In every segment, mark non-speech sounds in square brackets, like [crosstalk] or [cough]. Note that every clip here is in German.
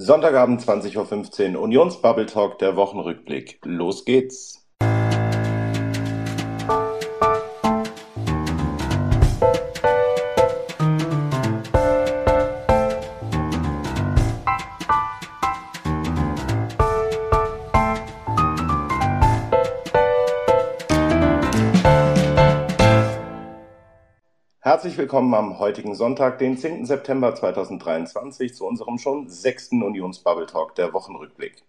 Sonntagabend 20.15 Uhr Unions Bubble Talk, der Wochenrückblick. Los geht's. Herzlich willkommen am heutigen Sonntag, den 10. September 2023, zu unserem schon sechsten Unions-Bubble Talk, der Wochenrückblick.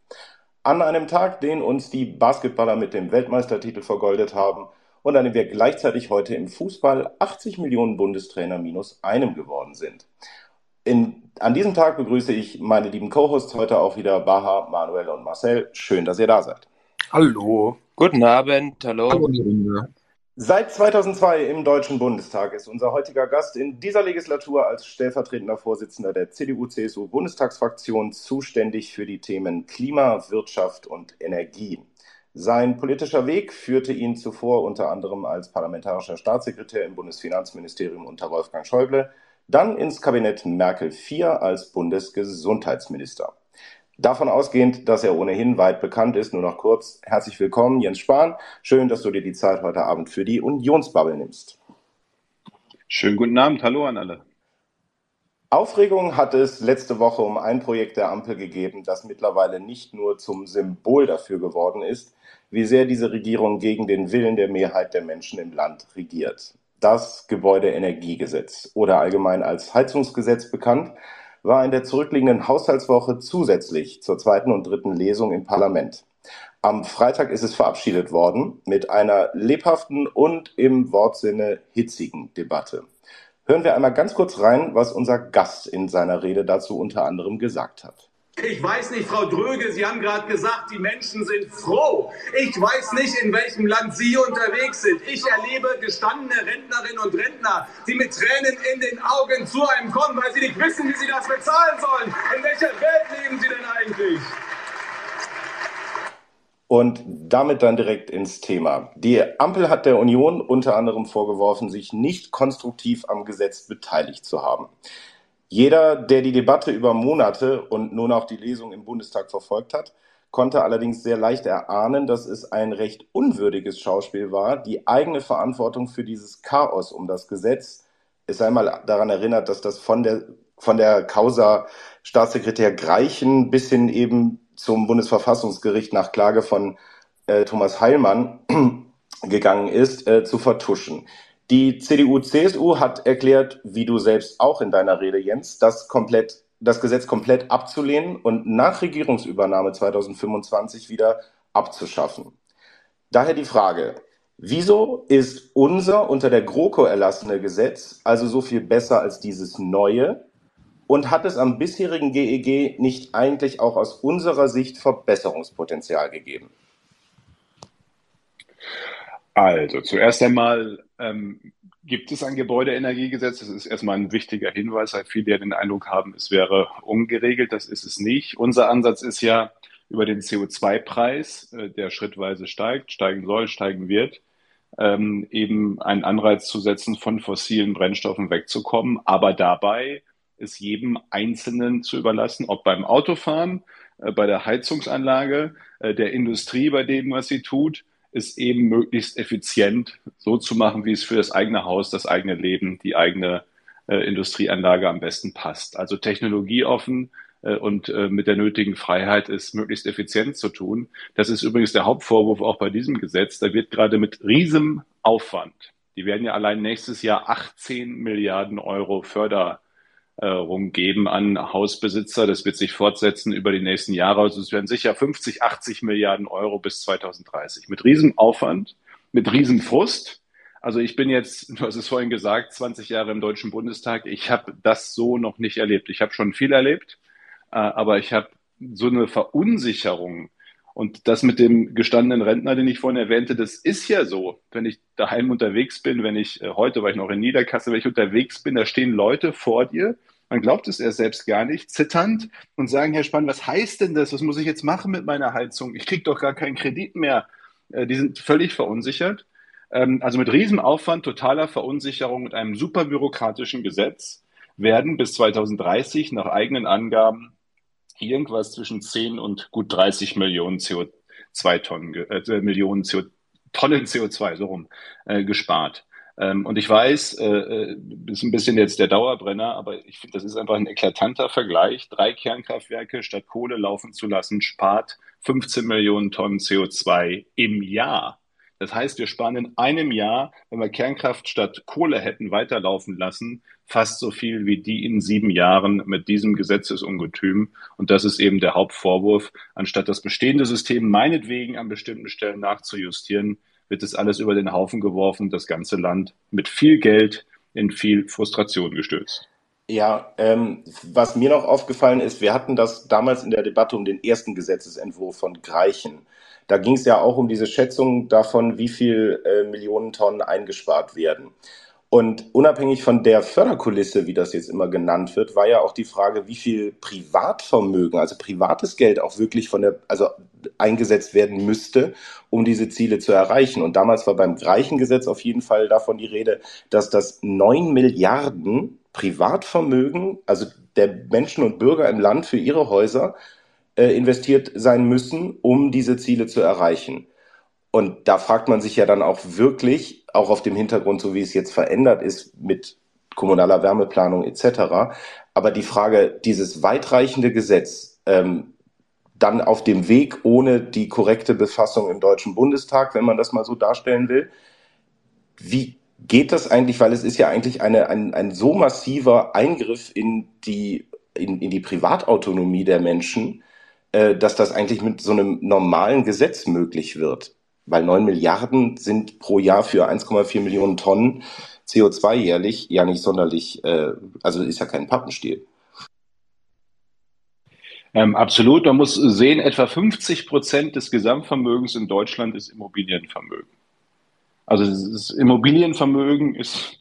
An einem Tag, den uns die Basketballer mit dem Weltmeistertitel vergoldet haben und an dem wir gleichzeitig heute im Fußball 80 Millionen Bundestrainer minus einem geworden sind. In, an diesem Tag begrüße ich meine lieben Co-Hosts heute auch wieder Baha, Manuel und Marcel. Schön, dass ihr da seid. Hallo. Guten Abend. Hallo. Hallo Seit 2002 im Deutschen Bundestag ist unser heutiger Gast in dieser Legislatur als stellvertretender Vorsitzender der CDU-CSU-Bundestagsfraktion zuständig für die Themen Klima, Wirtschaft und Energie. Sein politischer Weg führte ihn zuvor unter anderem als parlamentarischer Staatssekretär im Bundesfinanzministerium unter Wolfgang Schäuble, dann ins Kabinett Merkel IV als Bundesgesundheitsminister. Davon ausgehend, dass er ohnehin weit bekannt ist, nur noch kurz herzlich willkommen, Jens Spahn. Schön, dass du dir die Zeit heute Abend für die Unionsbubble nimmst. Schönen guten Abend, hallo an alle. Aufregung hat es letzte Woche um ein Projekt der Ampel gegeben, das mittlerweile nicht nur zum Symbol dafür geworden ist, wie sehr diese Regierung gegen den Willen der Mehrheit der Menschen im Land regiert. Das Gebäudeenergiegesetz oder allgemein als Heizungsgesetz bekannt, war in der zurückliegenden Haushaltswoche zusätzlich zur zweiten und dritten Lesung im Parlament. Am Freitag ist es verabschiedet worden mit einer lebhaften und im Wortsinne hitzigen Debatte. Hören wir einmal ganz kurz rein, was unser Gast in seiner Rede dazu unter anderem gesagt hat. Ich weiß nicht, Frau Dröge, Sie haben gerade gesagt, die Menschen sind froh. Ich weiß nicht, in welchem Land Sie unterwegs sind. Ich erlebe gestandene Rentnerinnen und Rentner, die mit Tränen in den Augen zu einem kommen, weil sie nicht wissen, wie sie das bezahlen sollen. In welcher Welt leben Sie denn eigentlich? Und damit dann direkt ins Thema. Die Ampel hat der Union unter anderem vorgeworfen, sich nicht konstruktiv am Gesetz beteiligt zu haben. Jeder, der die Debatte über Monate und nun auch die Lesung im Bundestag verfolgt hat, konnte allerdings sehr leicht erahnen, dass es ein recht unwürdiges Schauspiel war, die eigene Verantwortung für dieses Chaos um das Gesetz. Es sei mal daran erinnert, dass das von der, von der Causa Staatssekretär Greichen bis hin eben zum Bundesverfassungsgericht nach Klage von äh, Thomas Heilmann [clears throat] gegangen ist, äh, zu vertuschen. Die CDU-CSU hat erklärt, wie du selbst auch in deiner Rede, Jens, das komplett, das Gesetz komplett abzulehnen und nach Regierungsübernahme 2025 wieder abzuschaffen. Daher die Frage, wieso ist unser unter der GroKo erlassene Gesetz also so viel besser als dieses neue? Und hat es am bisherigen GEG e nicht eigentlich auch aus unserer Sicht Verbesserungspotenzial gegeben? Also, zuerst einmal ähm, gibt es ein Gebäudeenergiegesetz. Das ist erstmal ein wichtiger Hinweis, weil viele ja den Eindruck haben, es wäre ungeregelt. Das ist es nicht. Unser Ansatz ist ja über den CO2-Preis, äh, der schrittweise steigt, steigen soll, steigen wird, ähm, eben einen Anreiz zu setzen, von fossilen Brennstoffen wegzukommen, aber dabei es jedem Einzelnen zu überlassen, ob beim Autofahren, äh, bei der Heizungsanlage, äh, der Industrie, bei dem, was sie tut, ist eben möglichst effizient so zu machen, wie es für das eigene Haus, das eigene Leben, die eigene äh, Industrieanlage am besten passt. Also technologieoffen äh, und äh, mit der nötigen Freiheit ist möglichst effizient zu tun. Das ist übrigens der Hauptvorwurf auch bei diesem Gesetz. Da wird gerade mit riesem Aufwand, die werden ja allein nächstes Jahr 18 Milliarden Euro Förder geben an Hausbesitzer. Das wird sich fortsetzen über die nächsten Jahre. Also es werden sicher 50, 80 Milliarden Euro bis 2030. Mit Riesenaufwand, mit Riesenfrust. Also ich bin jetzt, [laughs] du hast es vorhin gesagt, 20 Jahre im Deutschen Bundestag. Ich habe das so noch nicht erlebt. Ich habe schon viel erlebt, äh, aber ich habe so eine Verunsicherung. Und das mit dem gestandenen Rentner, den ich vorhin erwähnte, das ist ja so. Wenn ich daheim unterwegs bin, wenn ich äh, heute war ich noch in Niederkasse, wenn ich unterwegs bin, da stehen Leute vor dir, man glaubt es er selbst gar nicht, zitternd und sagen, Herr Spann, was heißt denn das? Was muss ich jetzt machen mit meiner Heizung? Ich kriege doch gar keinen Kredit mehr. Äh, die sind völlig verunsichert. Ähm, also mit Riesenaufwand, totaler Verunsicherung und einem super bürokratischen Gesetz werden bis 2030 nach eigenen Angaben irgendwas zwischen 10 und gut 30 Millionen CO2-Tonnen, äh, Millionen CO, Tonnen CO2, so rum, äh, gespart. Ähm, und ich weiß, äh, äh, ist ein bisschen jetzt der Dauerbrenner, aber ich finde, das ist einfach ein eklatanter Vergleich. Drei Kernkraftwerke statt Kohle laufen zu lassen, spart 15 Millionen Tonnen CO2 im Jahr. Das heißt, wir sparen in einem Jahr, wenn wir Kernkraft statt Kohle hätten weiterlaufen lassen, fast so viel wie die in sieben Jahren mit diesem Gesetzesungetüm. Und das ist eben der Hauptvorwurf. Anstatt das bestehende System meinetwegen an bestimmten Stellen nachzujustieren, wird es alles über den Haufen geworfen, das ganze Land mit viel Geld in viel Frustration gestürzt. Ja, ähm, was mir noch aufgefallen ist, wir hatten das damals in der Debatte um den ersten Gesetzesentwurf von Greichen. Da ging es ja auch um diese Schätzung davon, wie viel äh, Millionen Tonnen eingespart werden. Und unabhängig von der Förderkulisse, wie das jetzt immer genannt wird, war ja auch die Frage, wie viel Privatvermögen, also privates Geld auch wirklich von der, also eingesetzt werden müsste, um diese Ziele zu erreichen. Und damals war beim Greichen-Gesetz auf jeden Fall davon die Rede, dass das neun Milliarden Privatvermögen, also der Menschen und Bürger im Land für ihre Häuser äh, investiert sein müssen, um diese Ziele zu erreichen. Und da fragt man sich ja dann auch wirklich, auch auf dem Hintergrund, so wie es jetzt verändert ist mit kommunaler Wärmeplanung etc. Aber die Frage, dieses weitreichende Gesetz, ähm, dann auf dem Weg ohne die korrekte Befassung im Deutschen Bundestag, wenn man das mal so darstellen will. Wie geht das eigentlich? Weil es ist ja eigentlich eine, ein, ein so massiver Eingriff in die, in, in die Privatautonomie der Menschen, äh, dass das eigentlich mit so einem normalen Gesetz möglich wird. Weil neun Milliarden sind pro Jahr für 1,4 Millionen Tonnen CO2 jährlich ja nicht sonderlich, äh, also ist ja kein Pappenstiel. Ähm, absolut. Man muss sehen, etwa 50 Prozent des Gesamtvermögens in Deutschland ist Immobilienvermögen. Also das Immobilienvermögen ist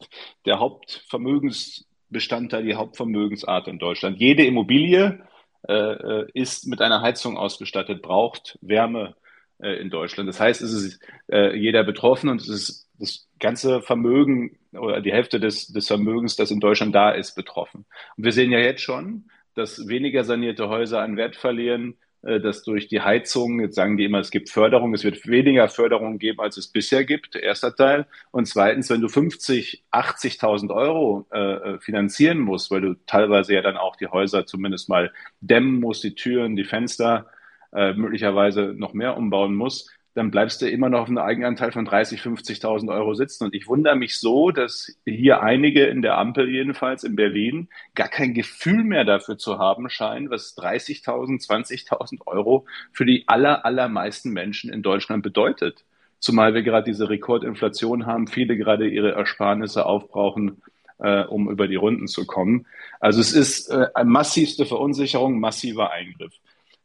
der Hauptvermögensbestandteil, die Hauptvermögensart in Deutschland. Jede Immobilie äh, äh, ist mit einer Heizung ausgestattet, braucht Wärme äh, in Deutschland. Das heißt, es ist äh, jeder betroffen und es ist das ganze Vermögen oder die Hälfte des, des Vermögens, das in Deutschland da ist, betroffen. Und wir sehen ja jetzt schon, dass weniger sanierte Häuser an Wert verlieren, dass durch die Heizung, jetzt sagen die immer, es gibt Förderung, es wird weniger Förderung geben, als es bisher gibt, erster Teil. Und zweitens, wenn du 50, 80.000 Euro äh, äh, finanzieren musst, weil du teilweise ja dann auch die Häuser zumindest mal dämmen musst, die Türen, die Fenster, äh, möglicherweise noch mehr umbauen musst, dann bleibst du immer noch auf einem Eigenanteil von 30, 50.000 Euro sitzen. Und ich wundere mich so, dass hier einige in der Ampel jedenfalls in Berlin gar kein Gefühl mehr dafür zu haben scheinen, was 30.000, 20.000 Euro für die aller, allermeisten Menschen in Deutschland bedeutet. Zumal wir gerade diese Rekordinflation haben, viele gerade ihre Ersparnisse aufbrauchen, äh, um über die Runden zu kommen. Also es ist äh, eine massivste Verunsicherung, massiver Eingriff.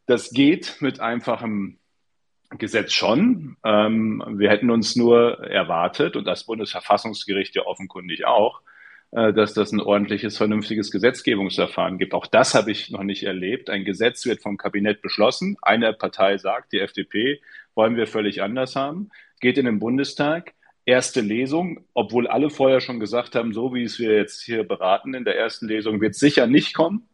Das geht mit einfachem Gesetz schon. Ähm, wir hätten uns nur erwartet, und das Bundesverfassungsgericht ja offenkundig auch, äh, dass das ein ordentliches, vernünftiges Gesetzgebungsverfahren gibt. Auch das habe ich noch nicht erlebt. Ein Gesetz wird vom Kabinett beschlossen. Eine Partei sagt, die FDP, wollen wir völlig anders haben, geht in den Bundestag. Erste Lesung, obwohl alle vorher schon gesagt haben, so wie es wir jetzt hier beraten in der ersten Lesung, wird sicher nicht kommen.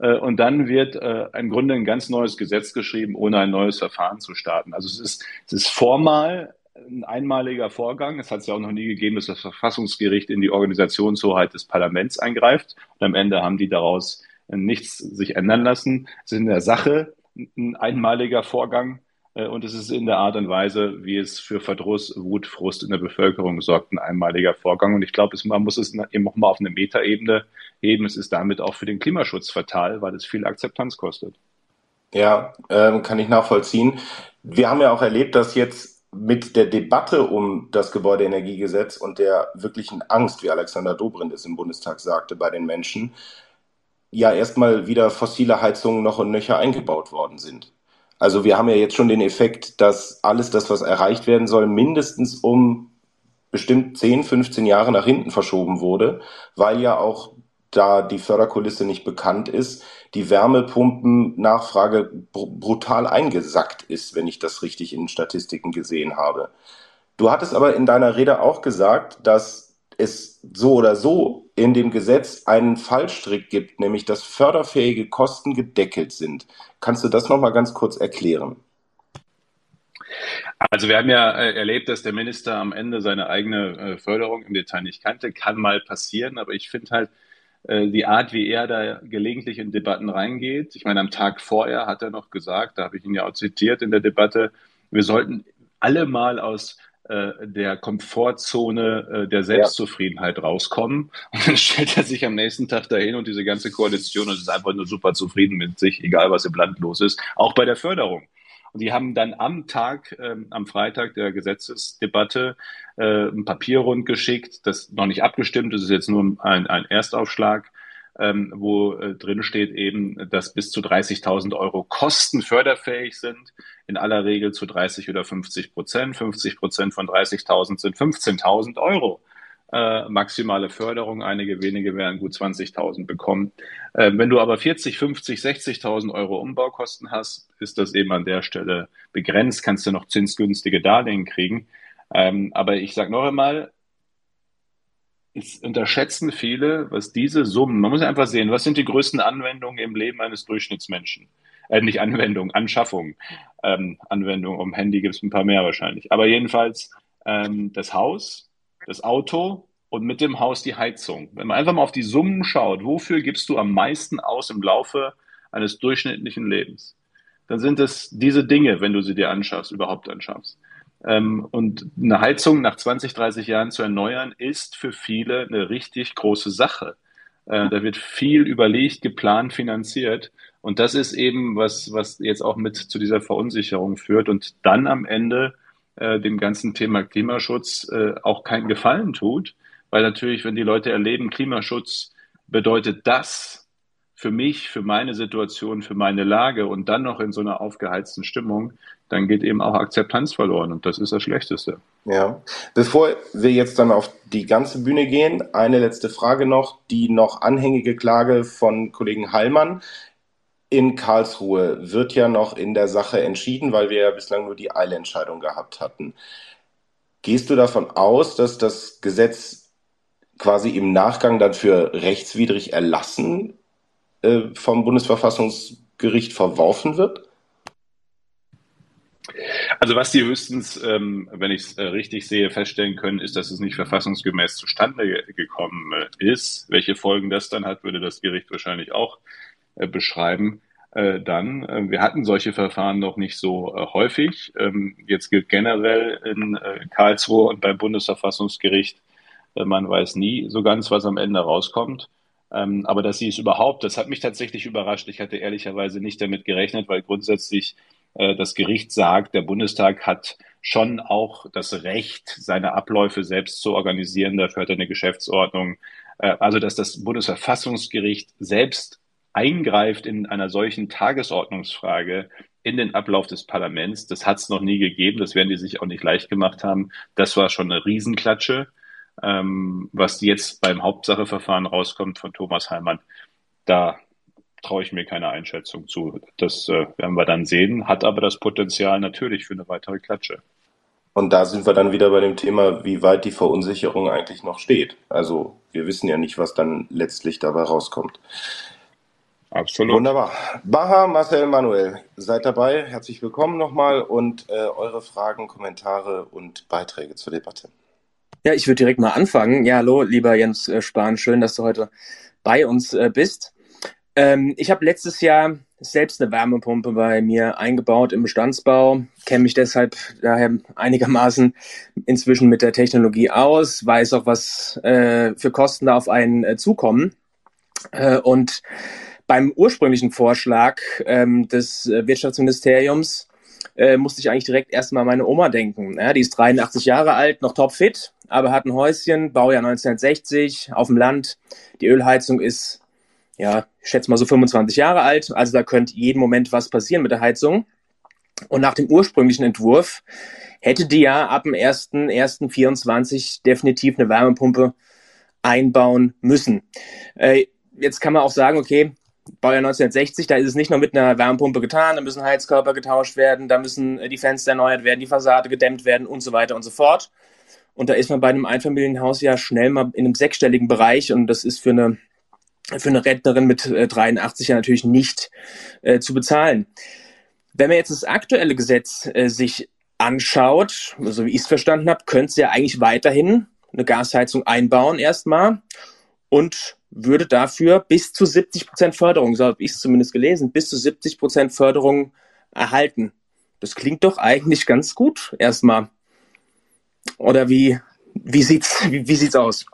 Äh, und dann wird äh, im Grunde ein ganz neues Gesetz geschrieben, ohne ein neues Verfahren zu starten. Also es ist, es ist formal ein einmaliger Vorgang. Es hat es ja auch noch nie gegeben, dass das Verfassungsgericht in die Organisationshoheit des Parlaments eingreift. Und am Ende haben die daraus nichts sich ändern lassen. Es ist in der Sache ein einmaliger Vorgang. Äh, und es ist in der Art und Weise, wie es für Verdruss, Wut, Frust in der Bevölkerung sorgt, ein einmaliger Vorgang. Und ich glaube, man muss es eben auch mal auf eine Metaebene heben. Es ist damit auch für den Klimaschutz fatal, weil es viel Akzeptanz kostet. Ja, ähm, kann ich nachvollziehen. Wir haben ja auch erlebt, dass jetzt mit der Debatte um das Gebäudeenergiegesetz und der wirklichen Angst, wie Alexander Dobrindt es im Bundestag sagte, bei den Menschen, ja erstmal wieder fossile Heizungen noch und nöcher eingebaut worden sind. Also wir haben ja jetzt schon den Effekt, dass alles das, was erreicht werden soll, mindestens um bestimmt 10, 15 Jahre nach hinten verschoben wurde, weil ja auch da die Förderkulisse nicht bekannt ist, die Wärmepumpennachfrage br brutal eingesackt ist, wenn ich das richtig in Statistiken gesehen habe. Du hattest aber in deiner Rede auch gesagt, dass es so oder so in dem Gesetz einen Fallstrick gibt, nämlich dass förderfähige Kosten gedeckelt sind. Kannst du das nochmal ganz kurz erklären? Also wir haben ja äh, erlebt, dass der Minister am Ende seine eigene äh, Förderung im Detail nicht kannte. Kann mal passieren, aber ich finde halt äh, die Art, wie er da gelegentlich in Debatten reingeht. Ich meine, am Tag vorher hat er noch gesagt, da habe ich ihn ja auch zitiert in der Debatte, wir sollten alle mal aus der Komfortzone der Selbstzufriedenheit ja. rauskommen. [laughs] Und dann stellt er sich am nächsten Tag dahin und diese ganze Koalition und ist einfach nur super zufrieden mit sich, egal was im Land los ist, auch bei der Förderung. Und die haben dann am Tag, ähm, am Freitag der Gesetzesdebatte äh, ein Papier rundgeschickt, das noch nicht abgestimmt ist, ist jetzt nur ein, ein Erstaufschlag, ähm, wo äh, drin steht eben, dass bis zu 30.000 Euro Kosten förderfähig sind, in aller Regel zu 30 oder 50 Prozent. 50 Prozent von 30.000 sind 15.000 Euro äh, maximale Förderung. Einige wenige werden gut 20.000 bekommen. Äh, wenn du aber 40, 50, 60.000 Euro Umbaukosten hast, ist das eben an der Stelle begrenzt. Kannst du noch zinsgünstige Darlehen kriegen. Ähm, aber ich sage noch einmal, es unterschätzen viele, was diese Summen, man muss einfach sehen, was sind die größten Anwendungen im Leben eines Durchschnittsmenschen? Äh, nicht Anwendung, Anschaffung. Ähm, Anwendung um Handy gibt es ein paar mehr wahrscheinlich. Aber jedenfalls ähm, das Haus, das Auto und mit dem Haus die Heizung. Wenn man einfach mal auf die Summen schaut, wofür gibst du am meisten aus im Laufe eines durchschnittlichen Lebens? Dann sind es diese Dinge, wenn du sie dir anschaffst, überhaupt anschaffst. Ähm, und eine Heizung nach 20, 30 Jahren zu erneuern, ist für viele eine richtig große Sache. Äh, da wird viel überlegt, geplant, finanziert. Und das ist eben was, was jetzt auch mit zu dieser Verunsicherung führt und dann am Ende äh, dem ganzen Thema Klimaschutz äh, auch keinen Gefallen tut, weil natürlich, wenn die Leute erleben, Klimaschutz bedeutet das für mich, für meine Situation, für meine Lage und dann noch in so einer aufgeheizten Stimmung, dann geht eben auch Akzeptanz verloren und das ist das Schlechteste. Ja, bevor wir jetzt dann auf die ganze Bühne gehen, eine letzte Frage noch, die noch anhängige Klage von Kollegen Heilmann in Karlsruhe wird ja noch in der Sache entschieden, weil wir ja bislang nur die Eilentscheidung gehabt hatten. Gehst du davon aus, dass das Gesetz quasi im Nachgang dann für rechtswidrig erlassen äh, vom Bundesverfassungsgericht verworfen wird? Also was die höchstens, ähm, wenn ich es äh, richtig sehe, feststellen können, ist, dass es nicht verfassungsgemäß zustande ge gekommen äh, ist. Welche Folgen das dann hat, würde das Gericht wahrscheinlich auch äh, beschreiben, äh, dann. Äh, wir hatten solche Verfahren noch nicht so häufig. Ähm, jetzt gilt generell in Karlsruhe und beim Bundesverfassungsgericht, man weiß nie so ganz, was am Ende rauskommt. Ähm, aber dass sie es überhaupt, das hat mich tatsächlich überrascht. Ich hatte ehrlicherweise nicht damit gerechnet, weil grundsätzlich das Gericht sagt, der Bundestag hat schon auch das Recht, seine Abläufe selbst zu organisieren. Dafür hat er eine Geschäftsordnung. Also, dass das Bundesverfassungsgericht selbst eingreift in einer solchen Tagesordnungsfrage in den Ablauf des Parlaments. Das hat es noch nie gegeben. Das werden die sich auch nicht leicht gemacht haben. Das war schon eine Riesenklatsche. Ähm, was jetzt beim Hauptsacheverfahren rauskommt von Thomas Heimann, da traue ich mir keine Einschätzung zu. Das äh, werden wir dann sehen, hat aber das Potenzial natürlich für eine weitere Klatsche. Und da sind wir dann wieder bei dem Thema, wie weit die Verunsicherung eigentlich noch steht. Also wir wissen ja nicht, was dann letztlich dabei rauskommt. Absolut. Wunderbar. Baha, Marcel, Manuel, seid dabei. Herzlich willkommen nochmal und äh, eure Fragen, Kommentare und Beiträge zur Debatte. Ja, ich würde direkt mal anfangen. Ja, hallo, lieber Jens äh, Spahn, schön, dass du heute bei uns äh, bist. Ähm, ich habe letztes Jahr selbst eine Wärmepumpe bei mir eingebaut im Bestandsbau, kenne mich deshalb daher einigermaßen inzwischen mit der Technologie aus, weiß auch, was äh, für Kosten da auf einen äh, zukommen. Äh, und beim ursprünglichen Vorschlag ähm, des äh, Wirtschaftsministeriums musste ich eigentlich direkt erstmal meine Oma denken. Ja, die ist 83 Jahre alt, noch topfit, aber hat ein Häuschen, Baujahr 1960, auf dem Land. Die Ölheizung ist, ja, ich schätze mal so 25 Jahre alt, also da könnte jeden Moment was passieren mit der Heizung. Und nach dem ursprünglichen Entwurf hätte die ja ab dem 1.1.24 definitiv eine Wärmepumpe einbauen müssen. Äh, jetzt kann man auch sagen, okay, Baujahr 1960, da ist es nicht nur mit einer Wärmepumpe getan, da müssen Heizkörper getauscht werden, da müssen äh, die Fenster erneuert werden, die Fassade gedämmt werden und so weiter und so fort. Und da ist man bei einem Einfamilienhaus ja schnell mal in einem sechsstelligen Bereich und das ist für eine für eine Rentnerin mit 83 ja natürlich nicht äh, zu bezahlen. Wenn man jetzt das aktuelle Gesetz äh, sich anschaut, so wie ich es verstanden habe, könnte sie ja eigentlich weiterhin eine Gasheizung einbauen erstmal und würde dafür bis zu 70 Prozent Förderung, so habe ich es zumindest gelesen, bis zu 70 Prozent Förderung erhalten. Das klingt doch eigentlich ganz gut erstmal. Oder wie, wie sieht's, wie, wie sieht's aus?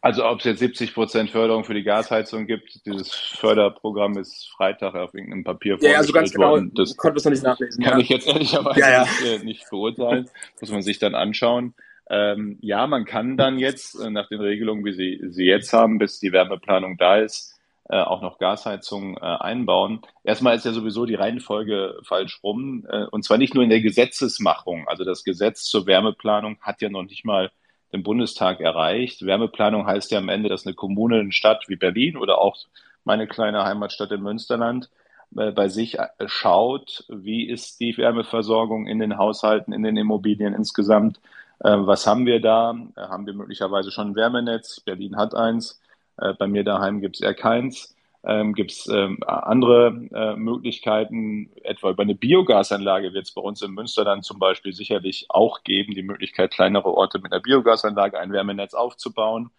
Also ob es jetzt 70 Prozent Förderung für die Gasheizung gibt, dieses Förderprogramm ist Freitag auf irgendeinem Papier ja, also ganz genau, worden. Das konnte es noch nicht nachlesen. Kann ja. ich jetzt ehrlicherweise ja, ja. Nicht, äh, nicht beurteilen. Muss man sich dann anschauen. Ähm, ja, man kann dann jetzt äh, nach den Regelungen, wie sie sie jetzt haben, bis die Wärmeplanung da ist, äh, auch noch Gasheizung äh, einbauen. Erstmal ist ja sowieso die Reihenfolge falsch rum. Äh, und zwar nicht nur in der Gesetzesmachung. Also das Gesetz zur Wärmeplanung hat ja noch nicht mal den Bundestag erreicht. Wärmeplanung heißt ja am Ende, dass eine Kommune, eine Stadt wie Berlin oder auch meine kleine Heimatstadt im Münsterland äh, bei sich äh, schaut, wie ist die Wärmeversorgung in den Haushalten, in den Immobilien insgesamt was haben wir da? Haben wir möglicherweise schon ein Wärmenetz? Berlin hat eins. Äh, bei mir daheim gibt es eher keins. Ähm, gibt es ähm, andere äh, Möglichkeiten, etwa über eine Biogasanlage wird es bei uns im Münsterland zum Beispiel sicherlich auch geben, die Möglichkeit, kleinere Orte mit einer Biogasanlage ein Wärmenetz aufzubauen.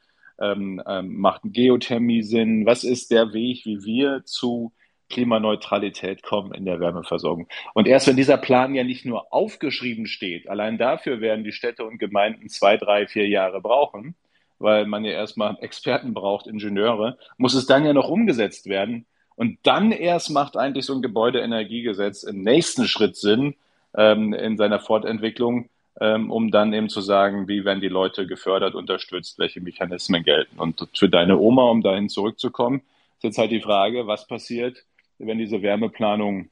Ähm, ähm, macht Geothermie Sinn? Was ist der Weg, wie wir zu Klimaneutralität kommen in der Wärmeversorgung. Und erst wenn dieser Plan ja nicht nur aufgeschrieben steht, allein dafür werden die Städte und Gemeinden zwei, drei, vier Jahre brauchen, weil man ja erstmal Experten braucht, Ingenieure, muss es dann ja noch umgesetzt werden. Und dann erst macht eigentlich so ein Gebäudeenergiegesetz im nächsten Schritt Sinn ähm, in seiner Fortentwicklung, ähm, um dann eben zu sagen, wie werden die Leute gefördert, unterstützt, welche Mechanismen gelten. Und für deine Oma, um dahin zurückzukommen, ist jetzt halt die Frage, was passiert, wenn diese Wärmeplanung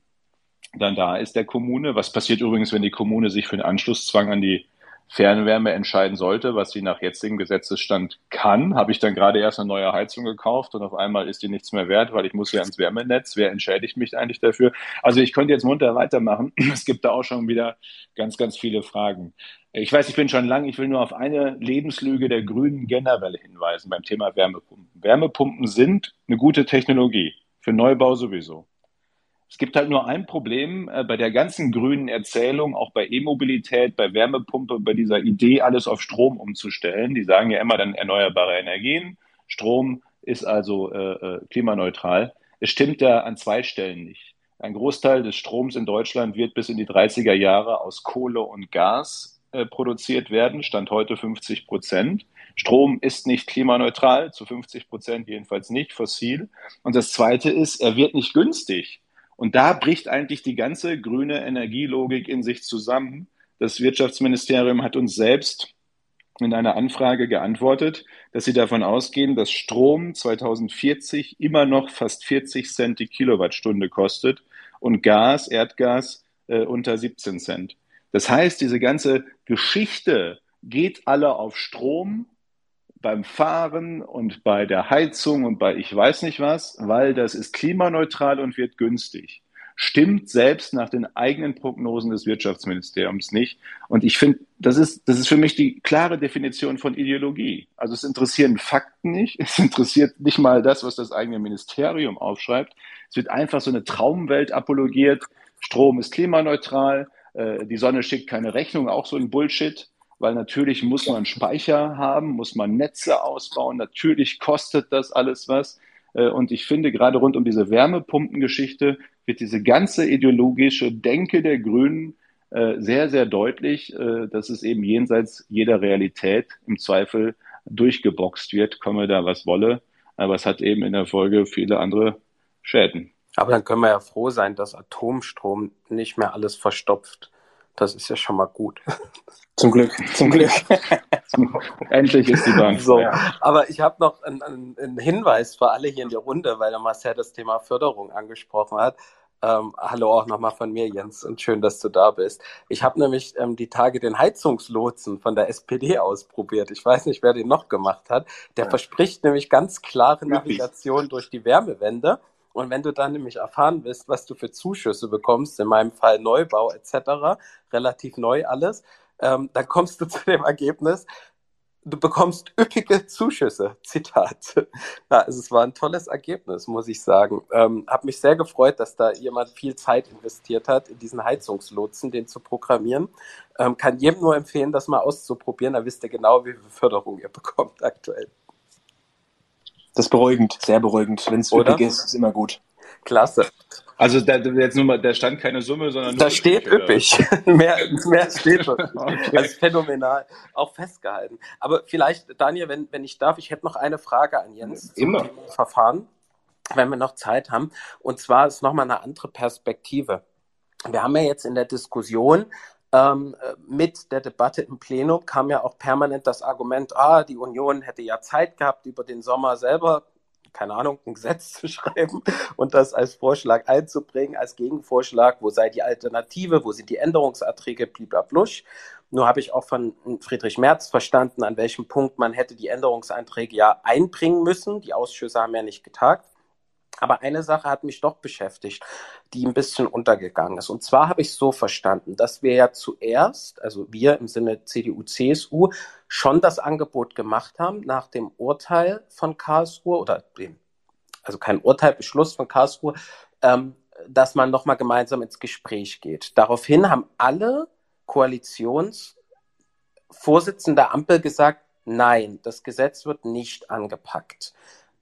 dann da ist der Kommune. Was passiert übrigens, wenn die Kommune sich für den Anschlusszwang an die Fernwärme entscheiden sollte, was sie nach jetzigem Gesetzesstand kann, habe ich dann gerade erst eine neue Heizung gekauft und auf einmal ist die nichts mehr wert, weil ich muss ja ins Wärmenetz. Wer entschädigt mich eigentlich dafür? Also ich könnte jetzt munter weitermachen. [clears throat] Es gibt da auch schon wieder ganz, ganz viele Fragen. Ich weiß, ich bin schon lang, ich will nur auf eine Lebenslüge der Grünen generell hinweisen beim Thema Wärmepumpen. Wärmepumpen sind eine gute Technologie. Für Neubau sowieso. Es gibt halt nur ein Problem äh, bei der ganzen grünen Erzählung, auch bei E-Mobilität, bei Wärmepumpe, bei dieser Idee, alles auf Strom umzustellen. Die sagen ja immer dann erneuerbare Energien. Strom ist also äh, äh klimaneutral. Es stimmt da an zwei Stellen nicht. Ein Großteil des Stroms in Deutschland wird bis in die 30er Jahre aus Kohle und Gas äh, produziert werden, Stand heute 50 Prozent. Strom ist nicht klimaneutral, zu 50 Prozent jedenfalls nicht fossil. Und das Zweite ist, er wird nicht günstig. Und da bricht eigentlich die ganze grüne Energielogik in sich zusammen. Das Wirtschaftsministerium hat uns selbst in einer Anfrage geantwortet, dass sie davon ausgehen, dass Strom 2040 immer noch fast 40 Cent die Kilowattstunde kostet und Gas, Erdgas äh, unter 17 Cent. Das heißt, diese ganze Geschichte geht alle auf Strom beim Fahren und bei der Heizung und bei ich weiß nicht was, weil das ist klimaneutral und wird günstig. Stimmt selbst nach den eigenen Prognosen des Wirtschaftsministeriums nicht. Und ich finde, das ist, das ist für mich die klare Definition von Ideologie. Also es interessieren Fakten nicht. [laughs] Es interessiert nicht mal das, was das eigene Ministerium aufschreibt. Es wird einfach so eine Traumwelt apologiert. Strom ist klimaneutral. Äh, die Sonne schickt keine Rechnung, auch so ein Bullshit weil natürlich muss man Speicher haben, muss man Netze ausbauen, natürlich kostet das alles was. Äh, und ich finde, gerade rund um diese Wärmepumpengeschichte wird diese ganze ideologische Denke der Grünen äh, sehr, sehr deutlich, äh, dass es eben jenseits jeder Realität im Zweifel durchgeboxt wird, komme da was wolle. Aber es hat eben in der Folge viele andere Schäden. Aber dann können wir ja froh sein, dass Atomstrom nicht mehr alles verstopft. Das ist ja schon mal gut. Zum Glück, zum Glück. [laughs] Endlich ist die Bank. So, ja. aber ich habe noch einen, einen, Hinweis für alle hier in der Runde, weil der Marcel das Thema Förderung angesprochen hat. Ähm, hallo auch nochmal von mir, Jens, und schön, dass du da bist. Ich habe nämlich ähm, die Tage den Heizungslotsen von der SPD ausprobiert. Ich weiß nicht, wer den noch gemacht hat. Der ja. verspricht nämlich ganz klare Navigation durch die Wärmewende. Und wenn du dann nämlich erfahren willst, was du für Zuschüsse bekommst, in meinem Fall Neubau etc., relativ neu alles, ähm, dann kommst du zu dem Ergebnis, du bekommst üppige Zuschüsse. [laughs] Zitat. Ja, also es war ein tolles Ergebnis, muss ich sagen. Ähm, hab mich sehr gefreut, dass da jemand viel Zeit investiert hat, in diesen Heizungslotsen, den zu programmieren. Ähm, kann jedem nur empfehlen, das mal auszuprobieren. Da wisst ihr genau, wie viel Förderung ihr [laughs] bekommt aktuell. Das ist beruhigend, sehr beruhigend. Wenn es üppig ist, ist immer gut. Klasse. Also da, jetzt nur mal, da stand keine Summe, sondern nur. Da steht üppig. [laughs] mehr, mehr [laughs] steht dort. okay. Also phänomenal. Auch festgehalten. Aber vielleicht, Daniel, wenn, wenn ich darf, ich hätte noch eine Frage an Jens Immer. zum Verfahren, wenn wir noch Zeit haben. Und zwar ist nochmal eine andere Perspektive. Wir haben ja jetzt in der Diskussion ähm, mit der Debatte im Plenum kam ja auch permanent das Argument, ah, die Union hätte ja Zeit gehabt, über den Sommer selber keine Ahnung, ein Gesetz [laughs] zu schreiben und das als Vorschlag einzubringen, als Gegenvorschlag, wo sei die Alternative, wo sind die Änderungsanträge, bliblablusch. Nur habe ich auch von Friedrich Merz verstanden, an welchem Punkt man hätte die Änderungsanträge ja einbringen müssen. Die Ausschüsse haben ja nicht getagt. Aber eine Sache hat mich doch beschäftigt, die ein bisschen untergegangen ist. Und zwar habe ich so verstanden, dass wir ja zuerst, also wir im Sinne CDU, CSU, schon das Angebot gemacht haben nach dem Urteil von Karlsruhe oder dem, also kein Urteil, Beschluss von Karlsruhe, ähm, dass man nochmal gemeinsam ins Gespräch geht. Daraufhin haben alle Koalitionsvorsitzenden der Ampel gesagt, nein, das Gesetz wird nicht angepackt.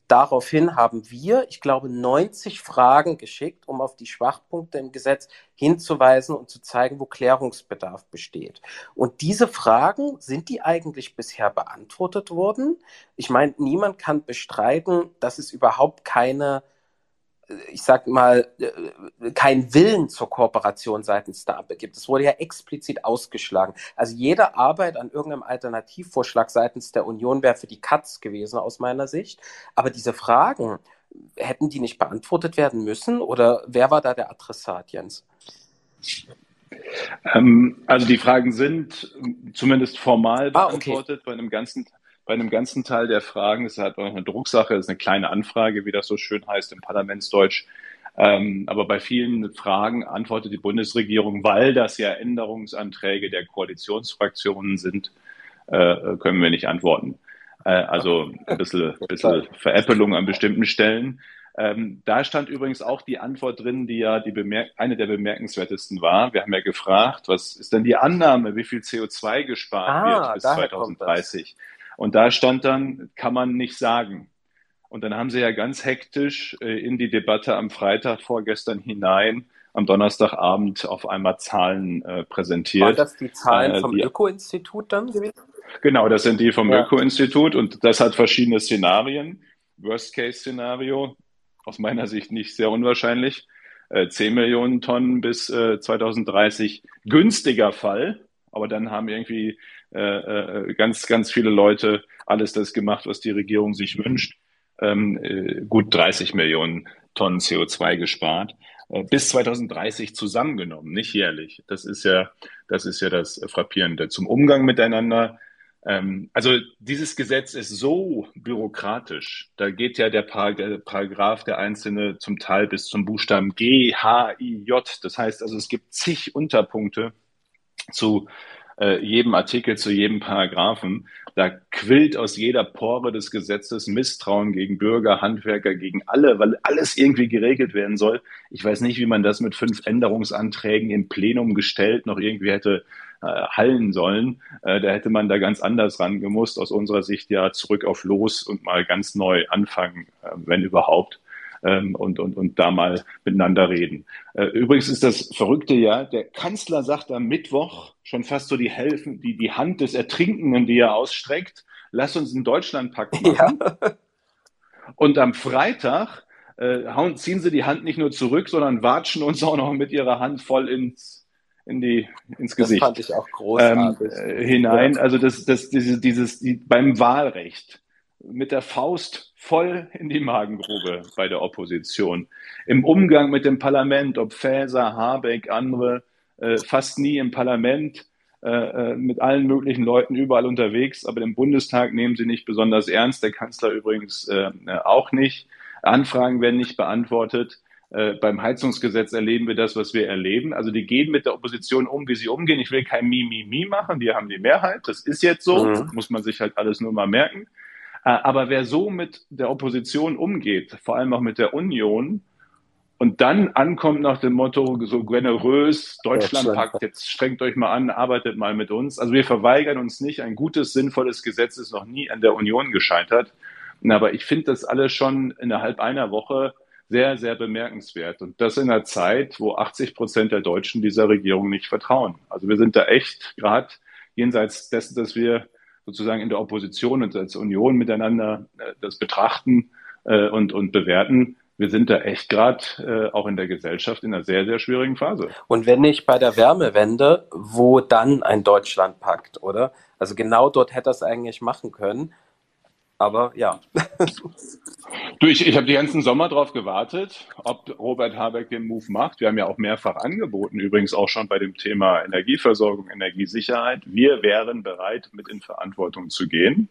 Daraufhin haben wir, ich glaube, 90 Fragen geschickt, um auf die Schwachpunkte im Gesetz hinzuweisen und zu zeigen, wo Klärungsbedarf besteht. Und diese Fragen, sind die eigentlich bisher beantwortet worden? Ich meine, niemand kann bestreiten, dass es überhaupt keine ich sag mal, äh, keinen Willen zur Kooperation seitens der Ampel gibt. Es wurde ja explizit ausgeschlagen. Also jede Arbeit an irgendeinem Alternativvorschlag seitens der Union wäre für die Katz gewesen aus meiner Sicht. Aber diese Fragen, hätten die nicht beantwortet werden müssen oder wer war da der Adressat, Jens? Ähm, also die Fragen sind zumindest formal beantwortet ah, okay. bei einem ganzen bei einem ganzen Teil der Fragen, das ist halt auch eine Drucksache, das ist eine kleine Anfrage, wie das so schön heißt im Parlamentsdeutsch. Ähm, aber bei vielen Fragen antwortet die Bundesregierung, weil das ja Änderungsanträge der Koalitionsfraktionen sind, äh, können wir nicht antworten. Äh, also ein bisschen, [laughs] bisschen Veräppelung an bestimmten Stellen. Ähm, da stand übrigens auch die Antwort drin, die ja die bemerk eine der bemerkenswertesten war. Wir haben ja gefragt, was ist denn die Annahme, wie viel CO2 gespart ah, wird bis 2030? Und da stand dann, kann man nicht sagen. Und dann haben sie ja ganz hektisch äh, in die Debatte am Freitag vorgestern hinein, am Donnerstagabend auf einmal Zahlen äh, präsentiert. Waren das die Zahlen äh, vom Öko-Institut dann gewesen? Genau, das sind die vom ja. Öko-Institut und das hat verschiedene Szenarien. Worst-Case-Szenario, aus meiner Sicht nicht sehr unwahrscheinlich, äh, 10 Millionen Tonnen bis äh, 2030. Günstiger Fall, aber dann haben irgendwie äh, äh, ganz, ganz viele Leute alles das gemacht, was die Regierung sich wünscht. Ähm, äh, gut 30 Millionen Tonnen CO2 gespart. Äh, bis 2030 zusammengenommen, nicht jährlich. Das ist ja, das ist ja das Frappierende. Zum Umgang miteinander. Ähm, also dieses Gesetz ist so bürokratisch. Da geht ja der, Paragraph der einzelne zum Teil bis zum Buchstaben G, H, I, J. Das heißt also, es gibt zig Unterpunkte zu äh, jedem Artikel, zu jedem Paragraphen. Da quillt aus jeder Pore des Gesetzes Misstrauen gegen Bürger, Handwerker, gegen alle, weil alles irgendwie geregelt werden soll. Ich weiß nicht, wie man das mit fünf Änderungsanträgen im Plenum gestellt noch irgendwie hätte äh, hallen sollen. Äh, da hätte man da ganz anders rangemusst. Aus unserer Sicht ja zurück auf Los und mal ganz neu anfangen, äh, wenn überhaupt ähm, und, und, und da mal miteinander reden. Äh, übrigens ist das Verrückte ja, der Kanzler sagt am Mittwoch schon fast so die, Helfen, die, die Hand des Ertrinkenden, die er ausstreckt, lass uns einen Deutschlandpakt machen. Ja. Und am Freitag äh, hauen, ziehen sie die Hand nicht nur zurück, sondern watschen uns auch noch mit ihrer Hand voll ins, in die, ins Gesicht. Das fand ich auch großartig. Ähm, äh, hinein. Also das, das, dieses, dieses, die, beim Wahlrecht mit der Faust voll in die Magengrube bei der Opposition. Im Umgang mit dem Parlament, ob Faeser, Habeck, andere, äh, fast nie im Parlament, äh, äh, mit allen möglichen Leuten überall unterwegs, aber im Bundestag nehmen sie nicht besonders ernst, der Kanzler übrigens äh, auch nicht. Anfragen werden nicht beantwortet. Äh, beim Heizungsgesetz erleben wir das, was wir erleben. Also die gehen mit der Opposition um, wie sie umgehen. Ich will kein Mi, Mi, Mi machen. Die haben die Mehrheit. Das ist jetzt so. Mhm. Muss man sich halt alles nur mal merken. Äh, aber wer so mit der Opposition umgeht, vor allem auch mit der Union, und dann ankommt nach dem Motto so generös, Deutschland packt, jetzt strengt euch mal an, arbeitet mal mit uns. Also wir verweigern uns nicht. Ein gutes, sinnvolles Gesetz ist noch nie an der Union gescheitert. Aber ich finde das alles schon innerhalb einer Woche sehr, sehr bemerkenswert. Und das in einer Zeit, wo 80 Prozent der Deutschen dieser Regierung nicht vertrauen. Also wir sind da echt gerade jenseits dessen, dass wir sozusagen in der Opposition und als Union miteinander äh, das betrachten äh, und, und bewerten. Wir sind da echt gerade äh, auch in der Gesellschaft in einer sehr, sehr schwierigen Phase. Und wenn nicht bei der Wärmewende, wo dann ein Deutschlandpakt, oder? Also genau dort hätte er es eigentlich machen können. Aber ja. [laughs] du, ich, ich habe die ganzen Sommer darauf gewartet, ob Robert Habeck den Move macht. Wir haben ja auch mehrfach angeboten, übrigens auch schon bei dem Thema Energieversorgung, Energiesicherheit. Wir wären bereit, mit in Verantwortung zu gehen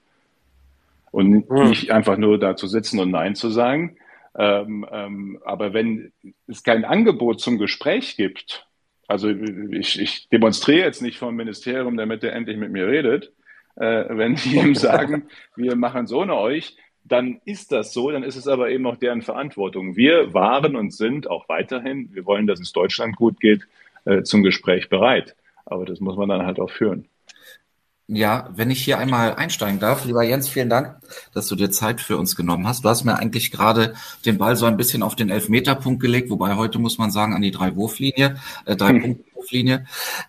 und hm. nicht einfach nur da zu sitzen und Nein zu sagen. Ähm, ähm, aber wenn es kein Angebot zum Gespräch gibt, also ich, ich demonstriere jetzt nicht vom Ministerium, damit er endlich mit mir redet, äh, wenn die ihm sagen, [laughs] wir machen so ohne euch, dann ist das so, dann ist es aber eben auch deren Verantwortung. Wir waren und sind auch weiterhin, wir wollen, dass es Deutschland gut geht, äh, zum Gespräch bereit. Aber das muss man dann halt auch führen. Ja, wenn ich hier einmal einsteigen darf, lieber Jens, vielen Dank, dass du dir Zeit für uns genommen hast. Du hast mir eigentlich gerade den Ball so ein bisschen auf den Elfmeterpunkt gelegt, wobei heute muss man sagen an die drei Wurflinie, äh, drei [laughs] hm. Punkt Wurflinie.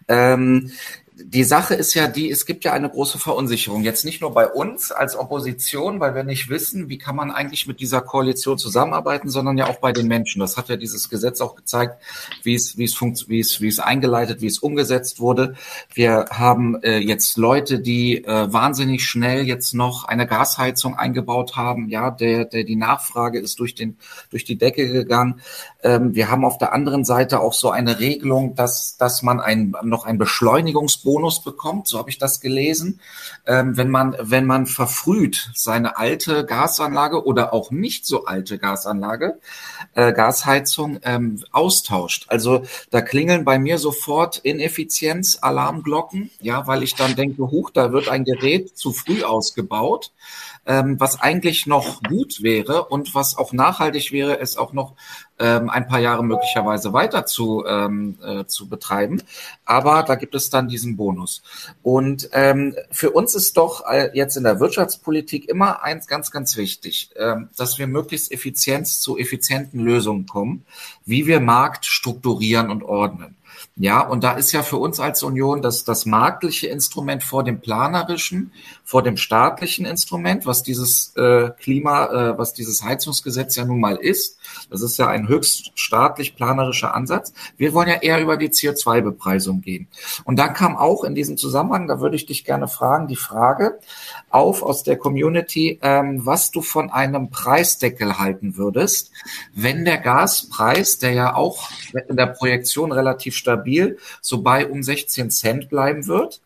Ähm, die Sache ist ja die, es gibt ja eine große Verunsicherung. Jetzt nicht nur bei uns als Opposition, weil wir nicht wissen, wie kann man eigentlich mit dieser Koalition zusammenarbeiten, sondern ja auch bei den Menschen. Das hat ja dieses Gesetz auch gezeigt, wie es, wie es, funkt, wie es, wie es eingeleitet, wie es umgesetzt wurde. Wir haben äh, jetzt Leute, die äh, wahnsinnig schnell jetzt noch eine Gasheizung eingebaut haben. Ja, der, der, die Nachfrage ist durch den, durch die Decke gegangen. Ähm, wir haben auf der anderen Seite auch so eine Regelung, dass, dass man ein, noch ein Beschleunigungs Bonus bekommt, so habe ich das gelesen, ähm, wenn man wenn man verfrüht seine alte Gasanlage oder auch nicht so alte Gasanlage, äh, Gasheizung ähm, austauscht. Also da klingeln bei mir sofort Ineffizienz, Alarmglocken, ja, weil ich dann denke, huch, da wird ein Gerät zu früh ausgebaut ähm, was eigentlich noch gut wäre und was auch nachhaltig wäre, es auch noch ähm, ein paar Jahre möglicherweise weiter zu, ähm, äh, zu betreiben. Aber da gibt es dann diesen Bonus. Und ähm, für uns ist doch äh, jetzt in der Wirtschaftspolitik immer eins ganz, ganz wichtig, ähm, dass wir möglichst Effizienz zu effizienten Lösungen kommen, wie wir Markt strukturieren und ordnen. Ja, und da ist ja für uns als Union das, das marktliche Instrument vor dem planerischen, vor dem staatlichen Instrument, was dieses äh, Klima, äh, was dieses Heizungsgesetz ja nun mal ist. Das ist ja ein höchst staatlich planerischer Ansatz. Wir wollen ja eher über die CO2-Bepreisung gehen. Und da kam auch in diesem Zusammenhang, da würde ich dich gerne fragen, die Frage auf aus der Community, ähm, was du von einem Preisdeckel halten würdest, wenn der Gaspreis, der ja auch in der Projektion relativ stabil so bei um 16 Cent bleiben wird,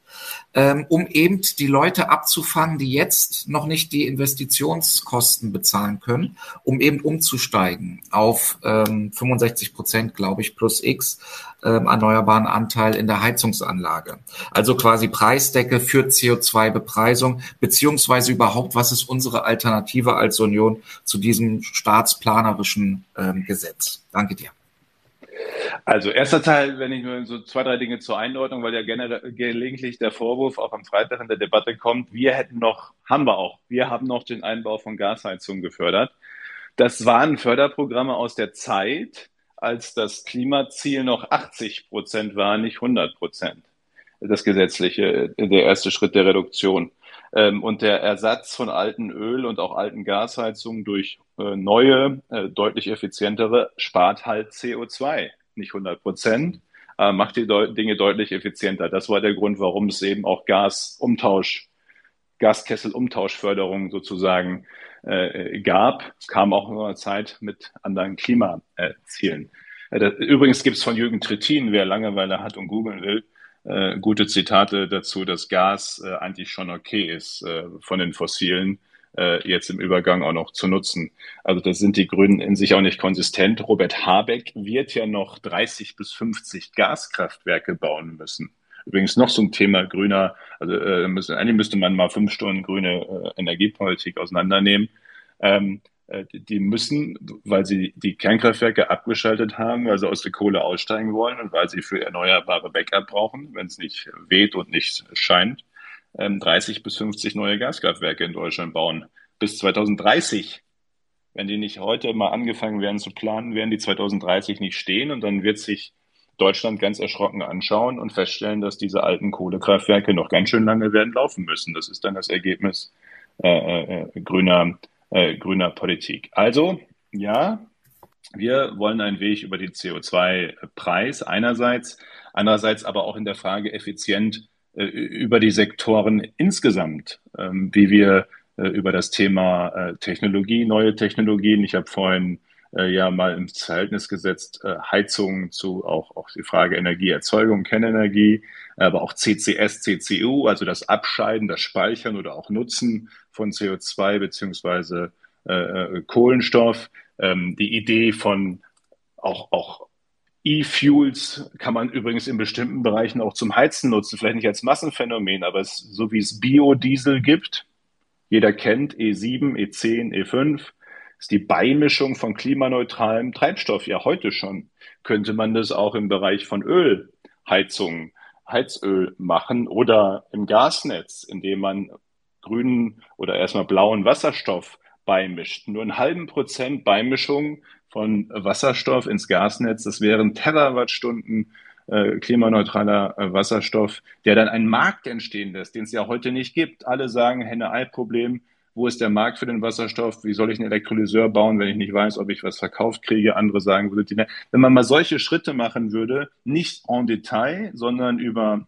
ähm, um eben die Leute abzufangen, die jetzt noch nicht die Investitionskosten bezahlen können, um eben umzusteigen auf ähm, 65 Prozent, glaube ich, plus X ähm, erneuerbaren Anteil in der Heizungsanlage. Also quasi Preisdecke für CO2-Bepreisung, beziehungsweise überhaupt, was ist unsere Alternative als Union zu diesem staatsplanerischen ähm, Gesetz? Danke dir. Also erster Teil, wenn ich nur so zwei, drei Dinge zur Einordnung, weil ja gelegentlich der Vorwurf auch am Freitag in der Debatte kommt, wir hätten noch, haben wir auch, wir haben noch den Einbau von Gasheizungen gefördert. Das waren Förderprogramme aus der Zeit, als das Klimaziel noch 80 Prozent war, nicht 100 Prozent. Das gesetzliche, der erste Schritt der Reduktion. Ähm, und der Ersatz von alten Öl- und auch alten Gasheizungen durch äh, neue, äh, deutlich effizientere spart halt CO2. Nicht 100 Prozent, aber macht die Dinge deutlich effizienter. Das war der Grund, warum es eben auch Gasumtausch, Gaskesselumtauschförderung sozusagen äh, gab. Es kam auch in einer Zeit mit anderen Klimazielen. Übrigens gibt es von Jürgen Trittin, wer Langeweile hat und googeln will, gute Zitate dazu, dass Gas eigentlich schon okay ist von den fossilen äh, jetzt im Übergang auch noch zu nutzen. Also das sind die Grünen in sich auch nicht konsistent. Robert Habeck wird ja noch 30 bis 50 Gaskraftwerke bauen müssen. Übrigens noch so ein Thema grüner, also äh, müssen, eigentlich müsste man mal fünf Stunden grüne äh, Energiepolitik auseinandernehmen. Ähm, äh, die müssen, weil sie die Kernkraftwerke abgeschaltet haben, weil sie aus der Kohle aussteigen wollen und weil sie für erneuerbare Backup brauchen, wenn es nicht weht und nicht scheint, 30 ähm, bis 50 neue Gaskraftwerke in Deutschland bauen. Bis 2030. Wenn die nicht heute mal angefangen werden zu planen, werden die 2030 nicht stehen und dann wird sich Deutschland ganz erschrocken anschauen und feststellen, dass diese alten Kohlekraftwerke noch ganz schön lange werden laufen müssen. Das ist dann das Ergebnis äh, äh, äh grüner äh, grüner Politik. Also, ja, wir wollen einen Weg über den CO2-Preis einerseits, andererseits aber auch in der Frage effizient über die Sektoren insgesamt, ähm, wie wir äh, über das Thema äh, Technologie, neue Technologien, ich habe vorhin äh, ja mal ins Verhältnis gesetzt, äh, Heizung zu auch, auch die Frage Energieerzeugung, Kernenergie, aber auch CCS, CCU, also das Abscheiden, das Speichern oder auch Nutzen von CO2 beziehungsweise äh, äh, Kohlenstoff. Ähm, die Idee von auch, auch E-Fuels kann man übrigens in bestimmten Bereichen auch zum Heizen nutzen, vielleicht nicht als Massenphänomen, aber es, so wie es Biodiesel gibt, jeder kennt E7, E10, E5, ist die Beimischung von klimaneutralem Treibstoff ja heute schon. Könnte man das auch im Bereich von Ölheizungen, Heizöl machen oder im Gasnetz, indem man grünen oder erstmal blauen Wasserstoff beimischt. Nur einen halben Prozent Beimischung von Wasserstoff ins Gasnetz, das wären Terawattstunden äh, klimaneutraler äh, Wasserstoff, der dann einen Markt entstehen lässt, den es ja heute nicht gibt. Alle sagen Henne-Ei-Problem. Wo ist der Markt für den Wasserstoff? Wie soll ich einen Elektrolyseur bauen, wenn ich nicht weiß, ob ich was verkauft kriege? Andere sagen, wenn man mal solche Schritte machen würde, nicht en Detail, sondern über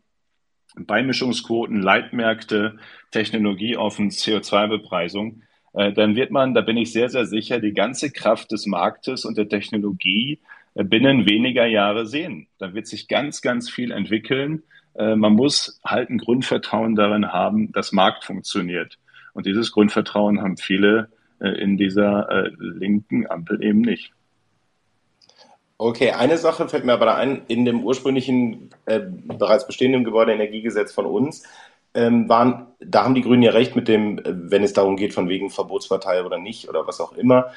Beimischungsquoten, Leitmärkte, technologieoffen, CO2-Bepreisung, äh, dann wird man, da bin ich sehr, sehr sicher, die ganze Kraft des Marktes und der Technologie äh, binnen weniger Jahre sehen. Da wird sich ganz, ganz viel entwickeln. Äh, man muss halt ein Grundvertrauen darin haben, dass Markt funktioniert. Und dieses Grundvertrauen haben viele in dieser linken Ampel eben nicht. Okay, eine Sache fällt mir aber ein, in dem ursprünglichen äh, bereits bestehenden Gebäudeenergiegesetz von uns ähm, waren, da haben die Grünen ja recht mit dem, äh, wenn es darum geht, von wegen Verbotspartei oder nicht oder was auch immer.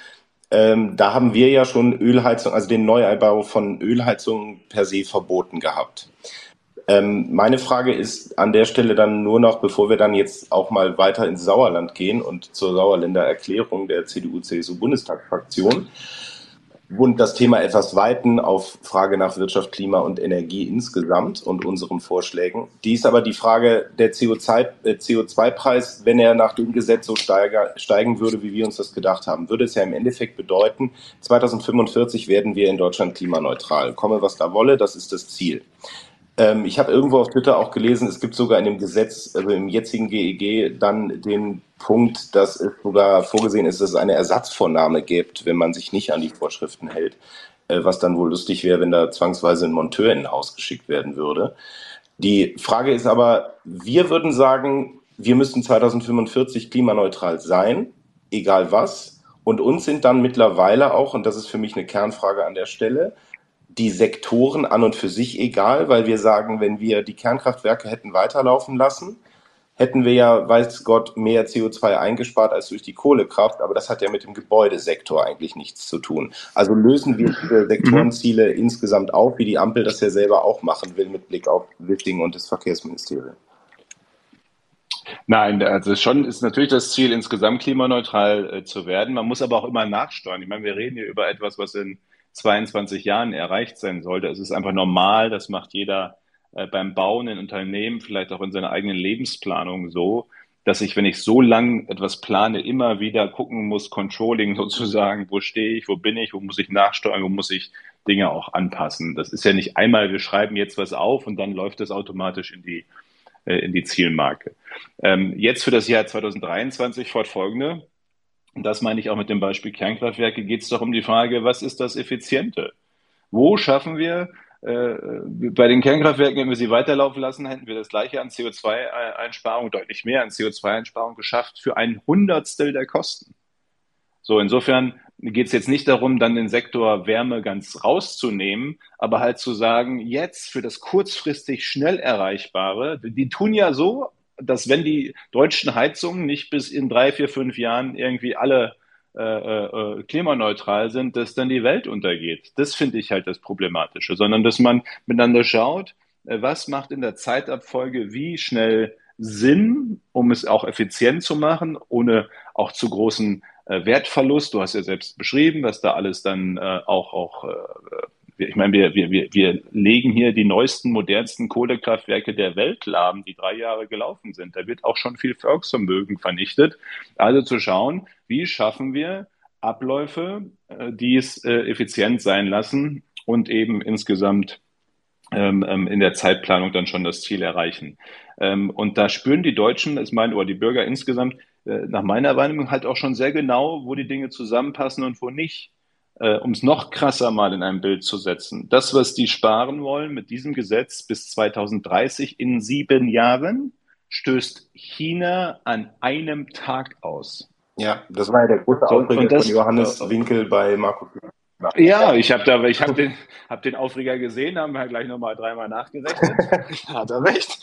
Ähm, da haben wir ja schon Ölheizung, also den Neueinbau von Ölheizungen per se verboten gehabt. Ähm, meine Frage ist an der Stelle dann nur noch, bevor wir dann jetzt auch mal weiter ins Sauerland gehen und zur Sauerländer Erklärung der CDU-CSU-Bundestagsfraktion und das Thema etwas weiten auf Frage nach Wirtschaft, Klima und Energie insgesamt und unseren Vorschlägen. Die ist aber die Frage der CO2-Preis, äh, wenn er nach dem Gesetz so steigen würde, wie wir uns das gedacht haben, würde es ja im Endeffekt bedeuten, 2045 werden wir in Deutschland klimaneutral. Komme, was da wolle, das ist das Ziel. Ähm, ich habe irgendwo auf Twitter auch gelesen, es gibt sogar in dem Gesetz, also im jetzigen GEG, e dann den Punkt, dass es sogar vorgesehen ist, dass es eine Ersatzvornahme gibt, wenn man sich nicht an die Vorschriften hält. Äh, was dann wohl lustig wäre, wenn da zwangsweise ein Monteur in ein Haus geschickt werden würde. Die Frage ist aber, wir würden sagen, wir müssten 2045 klimaneutral sein, egal was. Und uns sind dann mittlerweile auch, und das ist für mich eine Kernfrage an der Stelle, die Sektoren an und für sich egal, weil wir sagen, wenn wir die Kernkraftwerke hätten weiterlaufen lassen, hätten wir ja, weiß Gott, mehr CO2 eingespart als durch die Kohlekraft, aber das hat ja mit dem Gebäudesektor eigentlich nichts zu tun. Also lösen wir diese Sektorenziele mhm. insgesamt auf, wie die Ampel das ja selber auch machen will mit Blick auf Wissing und das Verkehrsministerium. Nein, also schon ist natürlich das Ziel, insgesamt klimaneutral äh, zu werden. Man muss aber auch immer nachsteuern. Ich meine, wir reden hier über etwas, was in 22 Jahren erreicht sein sollte. Es ist einfach normal, das macht jeder äh, beim Bauen in Unternehmen, vielleicht auch in seiner eigenen Lebensplanung so, dass ich, wenn ich so lang etwas plane, immer wieder gucken muss, Controlling [laughs] sozusagen, wo stehe ich, wo bin ich, wo muss ich nachsteuern, wo muss ich Dinge auch anpassen. Das ist ja nicht einmal, wir schreiben jetzt was auf und dann läuft das automatisch in die, äh, in die Zielmarke. Ähm, jetzt für das Jahr 2023 fortfolgende und das meine ich auch mit dem Beispiel Kernkraftwerke, geht es doch um die Frage, was ist das Effiziente? Wo schaffen wir äh, bei den Kernkraftwerken, wenn wir sie weiterlaufen lassen, hätten wir das gleiche an CO2-Einsparung, deutlich mehr an CO2-Einsparung geschafft für ein Hundertstel der Kosten. So, insofern geht es jetzt nicht darum, dann den Sektor Wärme ganz rauszunehmen, aber halt zu sagen, jetzt für das kurzfristig schnell Erreichbare, die tun ja so, dass wenn die deutschen Heizungen nicht bis in drei, vier, fünf Jahren irgendwie alle äh, äh, klimaneutral sind, dass dann die Welt untergeht. Das finde ich halt das Problematische, sondern dass man miteinander schaut, äh, was macht in der Zeitabfolge wie schnell Sinn, um es auch effizient zu machen, ohne auch zu großen äh, Wertverlust. Du hast ja selbst beschrieben, was da alles dann äh, auch, auch äh, ich meine, wir, wir, wir, wir legen hier die neuesten, modernsten Kohlekraftwerke der Welt lahm, die drei Jahre gelaufen sind. Da wird auch schon viel Volksvermögen vernichtet. Also zu schauen, wie schaffen wir Abläufe, äh, die es äh, effizient sein lassen und eben insgesamt ähm, ähm, in der Zeitplanung dann schon das Ziel erreichen. Ähm, und da spüren die Deutschen, ist mein, oder die Bürger insgesamt, äh, nach meiner Wahrnehmung halt auch schon sehr genau, wo die Dinge zusammenpassen und wo nicht äh, um es noch krasser mal in ein Bild zu setzen, das, was die sparen wollen mit diesem Gesetz bis 2030 in sieben Jahren, stößt China an einem Tag aus. Ja, das war ja der große Aufreger das, von Johannes Winkel bei Markus. Ja, ich habe da, ich habe den, hab den Aufreger gesehen, haben wir gleich nochmal dreimal nachgerechnet. [laughs] Hat er recht.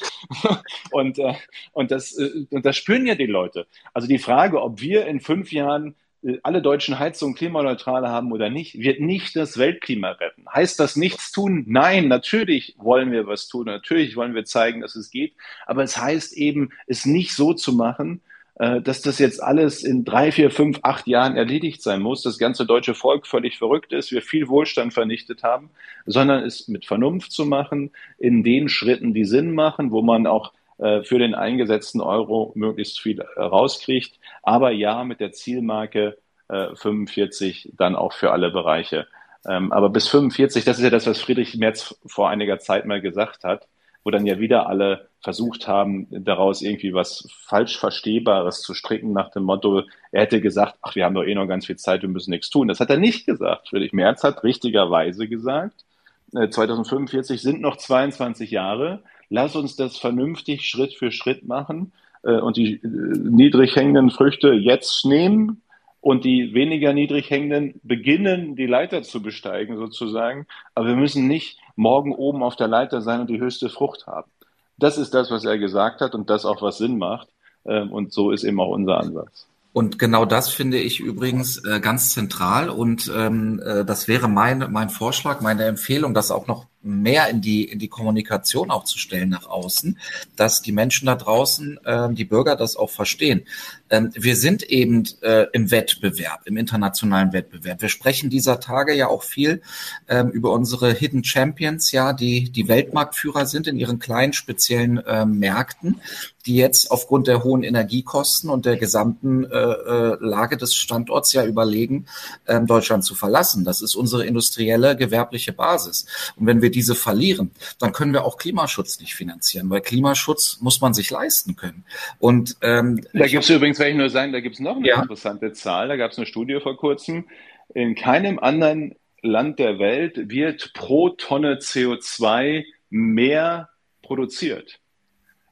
Und, äh, und, das, äh, und das spüren ja die Leute. Also die Frage, ob wir in fünf Jahren alle deutschen Heizungen klimaneutral haben oder nicht, wird nicht das Weltklima retten. Heißt das nichts tun? Nein, natürlich wollen wir was tun, natürlich wollen wir zeigen, dass es geht, aber es heißt eben, es nicht so zu machen, äh, dass das jetzt alles in drei, vier, fünf, acht Jahren erledigt sein muss, das ganze deutsche Volk völlig verrückt ist, wir viel Wohlstand vernichtet haben, sondern es mit Vernunft zu machen, in den Schritten, die Sinn machen, wo man auch äh, für den eingesetzten Euro möglichst viel äh, rauskriegt. Aber ja, mit der Zielmarke 45 äh, dann auch für alle Bereiche. Ähm, aber bis 45, das ist ja das, was Friedrich Merz vor einiger Zeit mal gesagt hat, wo dann ja wieder alle versucht haben, daraus irgendwie was falsch Verstehbares zu stricken nach dem Motto, er hätte gesagt, ach, wir haben doch eh noch ganz viel Zeit, wir müssen nichts tun. Das hat er nicht gesagt. Friedrich Merz hat richtigerweise gesagt, 2045 sind noch 22 Jahre lass uns das vernünftig Schritt für Schritt machen äh, und die äh, niedrig hängenden Früchte jetzt nehmen und die weniger niedrig hängenden beginnen, die Leiter zu besteigen sozusagen. Aber wir müssen nicht morgen oben auf der Leiter sein und die höchste Frucht haben. Das ist das, was er gesagt hat und das auch, was Sinn macht. Ähm, und so ist eben auch unser Ansatz. Und genau das finde ich übrigens äh, ganz zentral und ähm, äh, das wäre mein, mein Vorschlag, meine Empfehlung, das auch noch mehr in die, in die Kommunikation auch zu stellen nach außen, dass die Menschen da draußen, äh, die Bürger das auch verstehen. Ähm, wir sind eben äh, im Wettbewerb, im internationalen Wettbewerb. Wir sprechen dieser Tage ja auch viel ähm, über unsere Hidden Champions, ja, die die Weltmarktführer sind in ihren kleinen speziellen äh, Märkten, die jetzt aufgrund der hohen Energiekosten und der gesamten äh, äh, Lage des Standorts ja überlegen, ähm, Deutschland zu verlassen. Das ist unsere industrielle, gewerbliche Basis. Und wenn wir diese verlieren, dann können wir auch Klimaschutz nicht finanzieren, weil Klimaschutz muss man sich leisten können. Und ähm, da gibt es übrigens, wenn ich nur sagen, da gibt es noch eine ja. interessante Zahl. Da gab es eine Studie vor kurzem. In keinem anderen Land der Welt wird pro Tonne CO2 mehr produziert.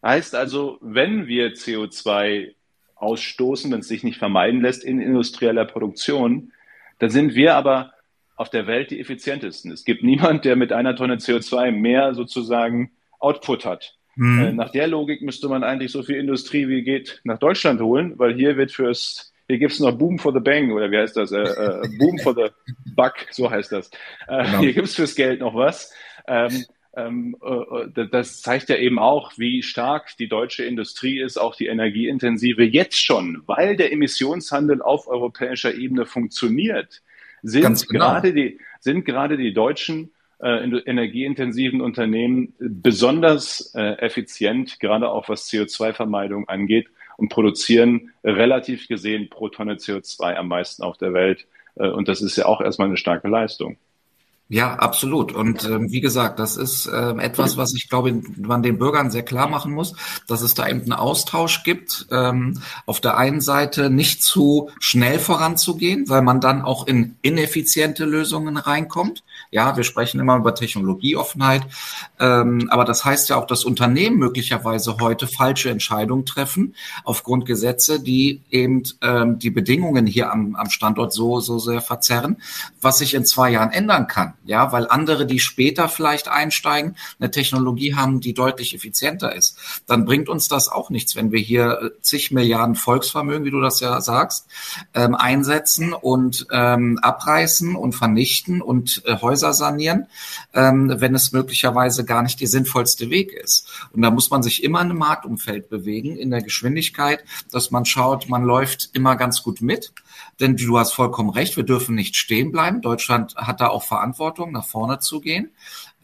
Heißt also, wenn wir CO2 ausstoßen, wenn es sich nicht vermeiden lässt in industrieller Produktion, dann sind wir aber auf der Welt die effizientesten. Es gibt niemand, der mit einer Tonne CO2 mehr sozusagen Output hat. Mhm. Äh, nach der Logik müsste man eigentlich so viel Industrie wie geht nach Deutschland holen, weil hier wird fürs, hier gibt es noch Boom for the Bang oder wie heißt das? Äh, äh, Boom for the Buck, so heißt das. Äh, genau. Hier gibt es fürs Geld noch was. Ähm, ähm, äh, das zeigt ja eben auch, wie stark die deutsche Industrie ist, auch die energieintensive jetzt schon, weil der Emissionshandel auf europäischer Ebene funktioniert sind genau. gerade die, sind gerade die deutschen äh, energieintensiven Unternehmen besonders äh, effizient, gerade auch was CO2-Vermeidung angeht und produzieren relativ gesehen pro Tonne CO2 am meisten auf der Welt. Äh, und das ist ja auch erstmal eine starke Leistung. Ja, absolut. Und ähm, wie gesagt, das ist ähm, etwas, was ich glaube, man den Bürgern sehr klar machen muss, dass es da eben einen Austausch gibt. Ähm, auf der einen Seite nicht zu schnell voranzugehen, weil man dann auch in ineffiziente Lösungen reinkommt. Ja, wir sprechen immer über Technologieoffenheit, ähm, aber das heißt ja auch, dass Unternehmen möglicherweise heute falsche Entscheidungen treffen aufgrund Gesetze, die eben ähm, die Bedingungen hier am, am Standort so so sehr verzerren, was sich in zwei Jahren ändern kann. Ja, weil andere, die später vielleicht einsteigen, eine Technologie haben, die deutlich effizienter ist. Dann bringt uns das auch nichts, wenn wir hier äh, zig Milliarden Volksvermögen, wie du das ja sagst, ähm, einsetzen und ähm, abreißen und vernichten und äh, Häuser sanieren, ähm, wenn es möglicherweise gar nicht der sinnvollste Weg ist. Und da muss man sich immer in einem Marktumfeld bewegen, in der Geschwindigkeit, dass man schaut, man läuft immer ganz gut mit. Denn du hast vollkommen recht, wir dürfen nicht stehen bleiben. Deutschland hat da auch Verantwortung, nach vorne zu gehen.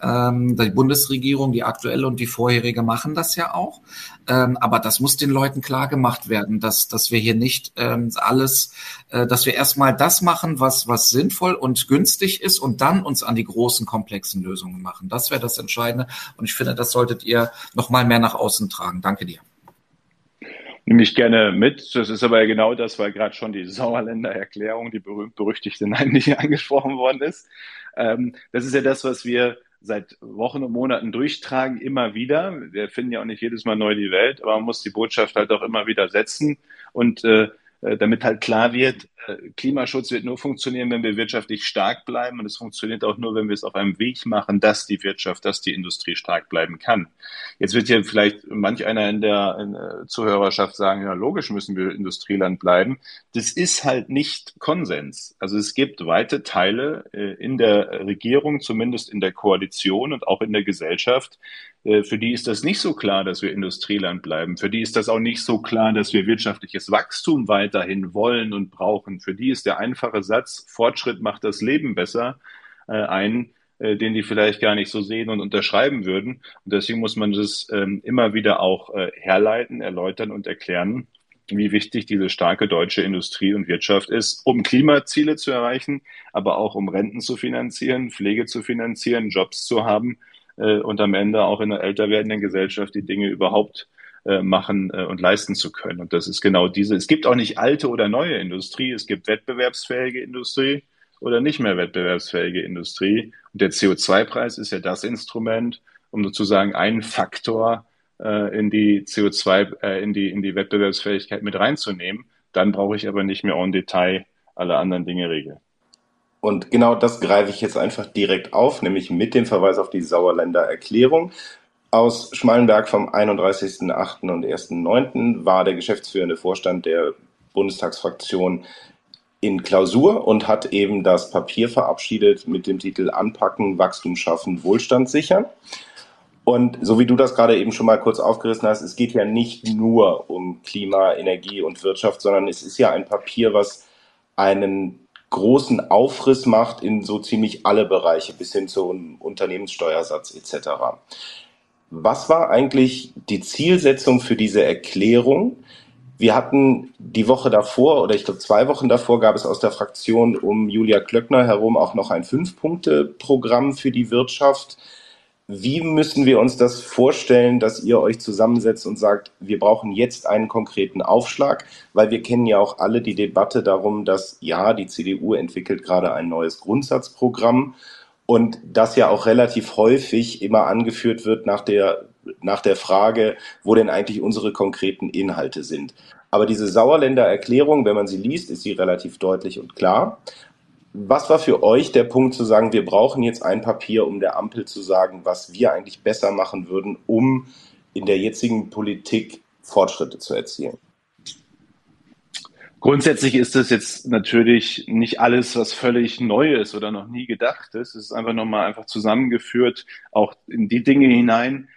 Ähm, die Bundesregierung, die aktuelle und die vorherige machen das ja auch. Ähm, aber das muss den Leuten klar gemacht werden, dass, dass wir hier nicht ähm, alles, äh, dass wir erstmal das machen, was, was sinnvoll und günstig ist und dann uns an die großen, komplexen Lösungen machen. Das wäre das Entscheidende. Und ich finde, das solltet ihr noch mal mehr nach außen tragen. Danke dir. Nehme ich gerne mit. Das ist aber genau das, weil gerade schon die Sauerländer Erklärung, die berühmt-berüchtigte, [laughs] nein, nicht angesprochen worden ist. Ähm, das ist ja das, was wir seit Wochen und Monaten durchtragen, immer wieder. Wir finden ja auch nicht jedes Mal neu die Welt, aber man muss die Botschaft halt auch immer wieder setzen und äh, äh damit halt klar wird, Klimaschutz wird nur funktionieren, wenn wir wirtschaftlich stark bleiben. Und es funktioniert auch nur, wenn wir es auf einem Weg machen, dass die Wirtschaft, dass die Industrie stark bleiben kann. Jetzt wird hier vielleicht manch einer in der, in der Zuhörerschaft sagen, ja, logisch müssen wir Industrieland bleiben. Das ist halt nicht Konsens. Also es gibt weite Teile äh, in der Regierung, zumindest in der Koalition und auch in der Gesellschaft, äh, für die ist das nicht so klar, dass wir Industrieland bleiben. Für die ist das auch nicht so klar, dass wir wirtschaftliches Wachstum weiterhin wollen und brauchen und für die ist der einfache Satz, Fortschritt macht das Leben besser, äh, ein, äh, den die vielleicht gar nicht so sehen und unterschreiben würden. Und deswegen muss man das ähm, immer wieder auch äh, herleiten, erläutern und erklären, wie wichtig diese starke deutsche Industrie und Wirtschaft ist, um Klimaziele zu erreichen, aber auch um Renten zu finanzieren, Pflege zu finanzieren, Jobs zu haben äh, und am Ende auch in einer älter werdenden Gesellschaft die Dinge überhaupt äh, machen äh, und leisten zu können. Und das ist genau diese. Es gibt auch nicht alte oder neue Industrie. Es gibt wettbewerbsfähige Industrie oder nicht mehr wettbewerbsfähige Industrie. Und der CO2-Preis ist ja das Instrument, um sozusagen einen Faktor äh, in die CO2, äh, in die, in die Wettbewerbsfähigkeit mit reinzunehmen. Dann brauche ich aber nicht mehr en Detail alle anderen Dinge regeln. Und genau das greife ich jetzt einfach direkt auf, nämlich mit dem Verweis auf die Sauerländer Erklärung aus Schmallenberg vom 31.08. und 1.09. war der geschäftsführende Vorstand der Bundestagsfraktion in Klausur und hat eben das Papier verabschiedet mit dem Titel Anpacken, Wachstum schaffen, Wohlstand sichern. Und so wie du das gerade eben schon mal kurz aufgerissen hast, es geht ja nicht nur um Klima, Energie und Wirtschaft, sondern es ist ja ein Papier, was einen großen Aufriss macht in so ziemlich alle Bereiche bis hin zum Unternehmenssteuersatz etc. Was war eigentlich die Zielsetzung für diese Erklärung? Wir hatten die Woche davor oder ich glaube zwei Wochen davor gab es aus der Fraktion um Julia Klöckner herum auch noch ein Fünf-Punkte-Programm für die Wirtschaft. Wie müssen wir uns das vorstellen, dass ihr euch zusammensetzt und sagt, wir brauchen jetzt einen konkreten Aufschlag? Weil wir kennen ja auch alle die Debatte darum, dass ja, die CDU entwickelt gerade ein neues Grundsatzprogramm und das ja auch relativ häufig immer angeführt wird nach der, nach der Frage, wo denn eigentlich unsere konkreten Inhalte sind. Aber diese Sauerländer Erklärung, wenn man sie liest, ist sie relativ deutlich und klar. Was war für euch der Punkt zu sagen, wir brauchen jetzt ein Papier, um der Ampel zu sagen, was wir eigentlich besser machen würden, um in der jetzigen Politik Fortschritte zu erzielen? Grundsätzlich ist es jetzt natürlich nicht alles, was völlig neu ist oder noch nie gedacht ist. Es ist einfach nochmal einfach zusammengeführt, auch in die Dinge hinein,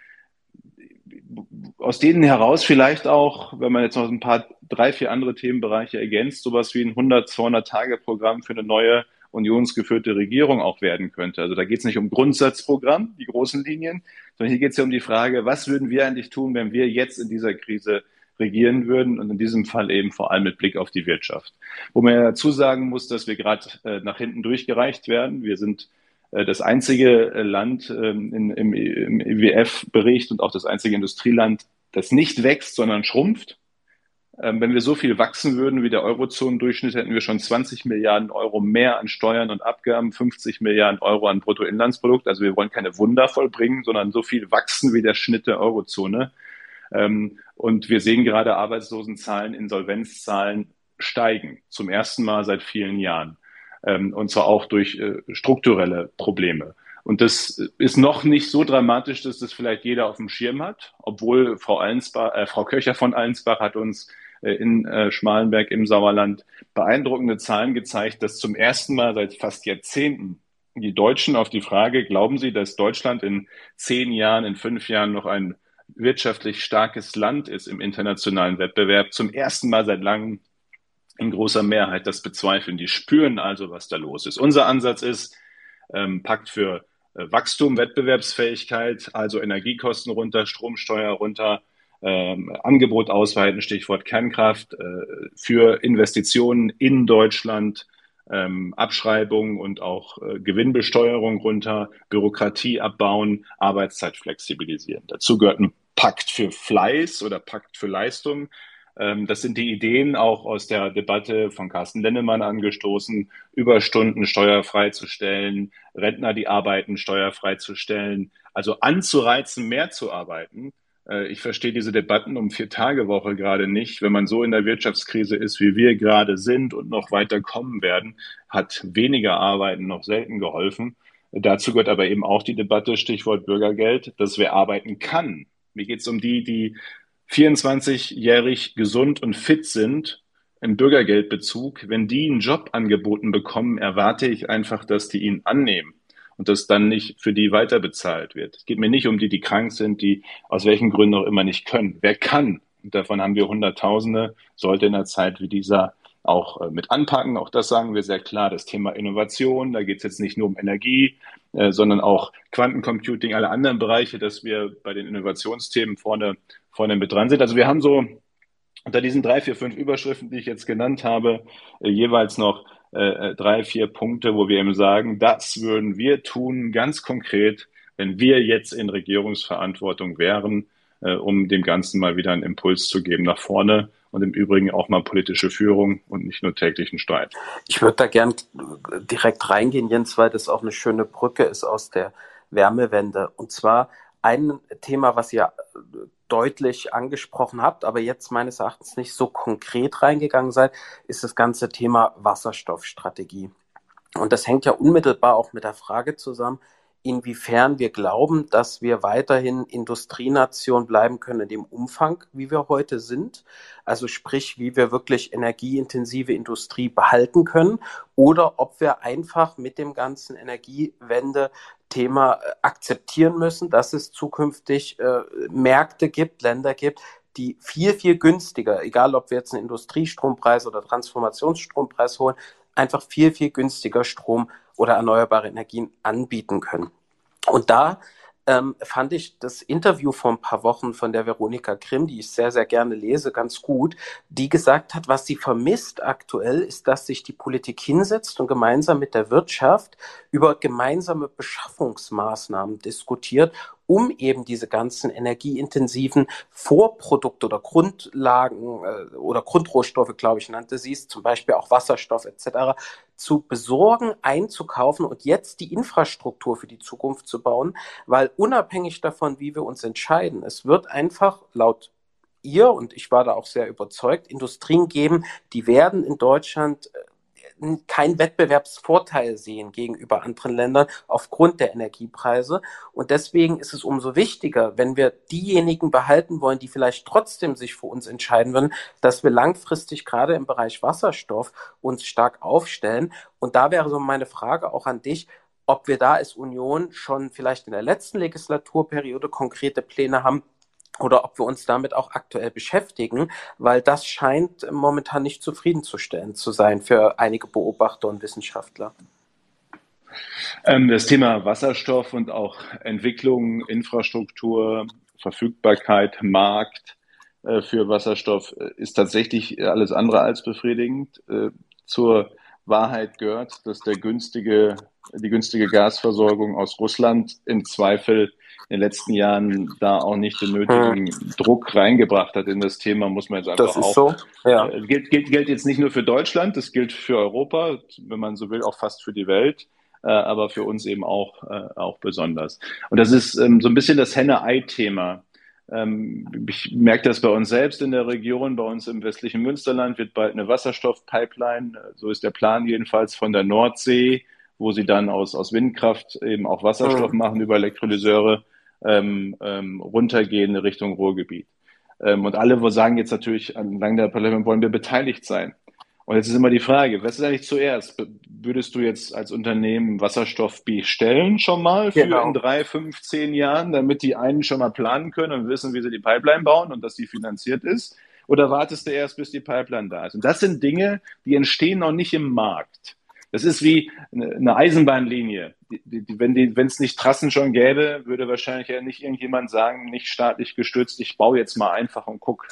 aus denen heraus vielleicht auch, wenn man jetzt noch ein paar, drei, vier andere Themenbereiche ergänzt, sowas wie ein 100, 200 Tage Programm für eine neue unionsgeführte Regierung auch werden könnte. Also da geht es nicht um Grundsatzprogramm, die großen Linien, sondern hier geht es ja um die Frage, was würden wir eigentlich tun, wenn wir jetzt in dieser Krise regieren würden und in diesem Fall eben vor allem mit Blick auf die Wirtschaft. Wo man ja dazu sagen muss, dass wir gerade äh, nach hinten durchgereicht werden. Wir sind äh, das einzige Land ähm, in, im, im IWF-Bericht und auch das einzige Industrieland, das nicht wächst, sondern schrumpft. Ähm, wenn wir so viel wachsen würden wie der Eurozonendurchschnitt, hätten wir schon 20 Milliarden Euro mehr an Steuern und Abgaben, 50 Milliarden Euro an Bruttoinlandsprodukt. Also wir wollen keine Wunder vollbringen, sondern so viel wachsen wie der Schnitt der Eurozone. Ähm, und wir sehen gerade Arbeitslosenzahlen, Insolvenzzahlen steigen, zum ersten Mal seit vielen Jahren. Ähm, und zwar auch durch äh, strukturelle Probleme. Und das ist noch nicht so dramatisch, dass das vielleicht jeder auf dem Schirm hat, obwohl Frau, äh, Frau Köcher von Allensbach hat uns äh, in äh, Schmalenberg im Sauerland beeindruckende Zahlen gezeigt, dass zum ersten Mal seit fast Jahrzehnten die Deutschen auf die Frage, glauben Sie, dass Deutschland in zehn Jahren, in fünf Jahren noch ein wirtschaftlich starkes Land ist im internationalen Wettbewerb, zum ersten Mal seit langem in großer Mehrheit das bezweifeln. Die spüren also, was da los ist. Unser Ansatz ist, ähm, Pakt für äh, Wachstum, Wettbewerbsfähigkeit, also Energiekosten runter, Stromsteuer runter, ähm, Angebot ausweiten, Stichwort Kernkraft, äh, für Investitionen in Deutschland, ähm, Abschreibung und auch äh, Gewinnbesteuerung runter, Bürokratie abbauen, Arbeitszeit flexibilisieren. Dazu gehört ein Pakt für Fleiß oder Pakt für Leistung. Ähm, das sind die Ideen auch aus der Debatte von Carsten Lennemann angestoßen, Überstunden steuerfrei zu stellen, Rentner, die arbeiten, steuerfrei zu stellen, also anzureizen, mehr zu arbeiten. Äh, ich verstehe diese Debatten um Vier-Tage-Woche gerade nicht. Wenn man so in der Wirtschaftskrise ist, wie wir gerade sind und noch weiter kommen werden, hat weniger Arbeiten noch selten geholfen. Dazu gehört aber eben auch die Debatte, Stichwort Bürgergeld, dass wer arbeiten kann. Mir geht es um die, die 24-jährig gesund und fit sind im Bürgergeldbezug, wenn die einen Job angeboten bekommen, erwarte ich einfach, dass die ihn annehmen und dass dann nicht für die weiter bezahlt wird. Es geht mir nicht um die, die krank sind, die aus welchen Gründen auch immer nicht können. Wer kann, und davon haben wir Hunderttausende, sollte in einer Zeit wie dieser auch äh, mit anpacken. Auch das sagen wir sehr klar. Das Thema Innovation, da geht es jetzt nicht nur um Energie, äh, sondern auch Quantencomputing, alle anderen Bereiche, dass wir bei den Innovationsthemen vorne, vorne mit dran sind. Also wir haben so unter diesen drei, vier, fünf Überschriften, die ich jetzt genannt habe, äh, jeweils noch äh, drei, vier Punkte, wo wir eben sagen, das würden wir tun, ganz konkret, wenn wir jetzt in Regierungsverantwortung wären, um dem Ganzen mal wieder einen Impuls zu geben nach vorne und im Übrigen auch mal politische Führung und nicht nur täglichen Streit. Ich würde da gern direkt reingehen, Jens, weil das auch eine schöne Brücke ist aus der Wärmewende. Und zwar ein Thema, was ihr deutlich angesprochen habt, aber jetzt meines Erachtens nicht so konkret reingegangen seid, ist das ganze Thema Wasserstoffstrategie. Und das hängt ja unmittelbar auch mit der Frage zusammen, inwiefern wir glauben, dass wir weiterhin Industrienation bleiben können in dem Umfang, wie wir heute sind. Also sprich, wie wir wirklich energieintensive Industrie behalten können oder ob wir einfach mit dem ganzen Energiewende-Thema äh, akzeptieren müssen, dass es zukünftig äh, Märkte gibt, Länder gibt, die viel, viel günstiger, egal ob wir jetzt einen Industriestrompreis oder Transformationsstrompreis holen, einfach viel, viel günstiger Strom oder erneuerbare Energien anbieten können. Und da ähm, fand ich das Interview vor ein paar Wochen von der Veronika Grimm, die ich sehr, sehr gerne lese, ganz gut, die gesagt hat, was sie vermisst aktuell, ist, dass sich die Politik hinsetzt und gemeinsam mit der Wirtschaft über gemeinsame Beschaffungsmaßnahmen diskutiert, um eben diese ganzen energieintensiven Vorprodukte oder Grundlagen äh, oder Grundrohstoffe, glaube ich, nannte sie es, zum Beispiel auch Wasserstoff etc., zu besorgen, einzukaufen und jetzt die Infrastruktur für die Zukunft zu bauen, weil unabhängig davon, wie wir uns entscheiden, es wird einfach laut ihr, und ich war da auch sehr überzeugt, Industrien geben, die werden in Deutschland äh, keinen Wettbewerbsvorteil sehen gegenüber anderen Ländern aufgrund der Energiepreise. Und deswegen ist es umso wichtiger, wenn wir diejenigen behalten wollen, die vielleicht trotzdem sich für uns entscheiden würden, dass wir langfristig gerade im Bereich Wasserstoff uns stark aufstellen. Und da wäre so meine Frage auch an dich, ob wir da als Union schon vielleicht in der letzten Legislaturperiode konkrete Pläne haben, oder ob wir uns damit auch aktuell beschäftigen, weil das scheint momentan nicht zufriedenzustellen zu sein für einige Beobachter und Wissenschaftler. Ähm, das Thema Wasserstoff und auch Entwicklung, Infrastruktur, Verfügbarkeit, Markt äh, für Wasserstoff äh, ist tatsächlich alles andere als befriedigend. Äh, zur Wahrheit gehört, dass der günstige die günstige Gasversorgung aus Russland im Zweifel in den letzten Jahren da auch nicht den nötigen hm. Druck reingebracht hat in das Thema, muss man jetzt einfach das ist auch. So. Ja. Äh, gilt, gilt, gilt jetzt nicht nur für Deutschland, das gilt für Europa, wenn man so will, auch fast für die Welt. Äh, aber für uns eben auch, äh, auch besonders. Und das ist ähm, so ein bisschen das Henne-Ei-Thema. Ähm, ich merke das bei uns selbst in der Region, bei uns im westlichen Münsterland wird bald eine Wasserstoffpipeline, so ist der Plan jedenfalls von der Nordsee, wo sie dann aus, aus Windkraft eben auch Wasserstoff mhm. machen über Elektrolyseure, ähm, ähm, runtergehen Richtung Ruhrgebiet. Ähm, und alle wo sagen jetzt natürlich, entlang der Parlament wollen wir beteiligt sein. Und jetzt ist immer die Frage, was ist eigentlich zuerst? Würdest du jetzt als Unternehmen Wasserstoff bestellen schon mal für genau. in drei, fünf, zehn Jahren, damit die einen schon mal planen können und wissen, wie sie die Pipeline bauen und dass die finanziert ist? Oder wartest du erst, bis die Pipeline da ist? Und das sind Dinge, die entstehen noch nicht im Markt. Das ist wie eine Eisenbahnlinie. Die, die, wenn die, wenn es nicht Trassen schon gäbe, würde wahrscheinlich ja nicht irgendjemand sagen, nicht staatlich gestützt, ich baue jetzt mal einfach und guck.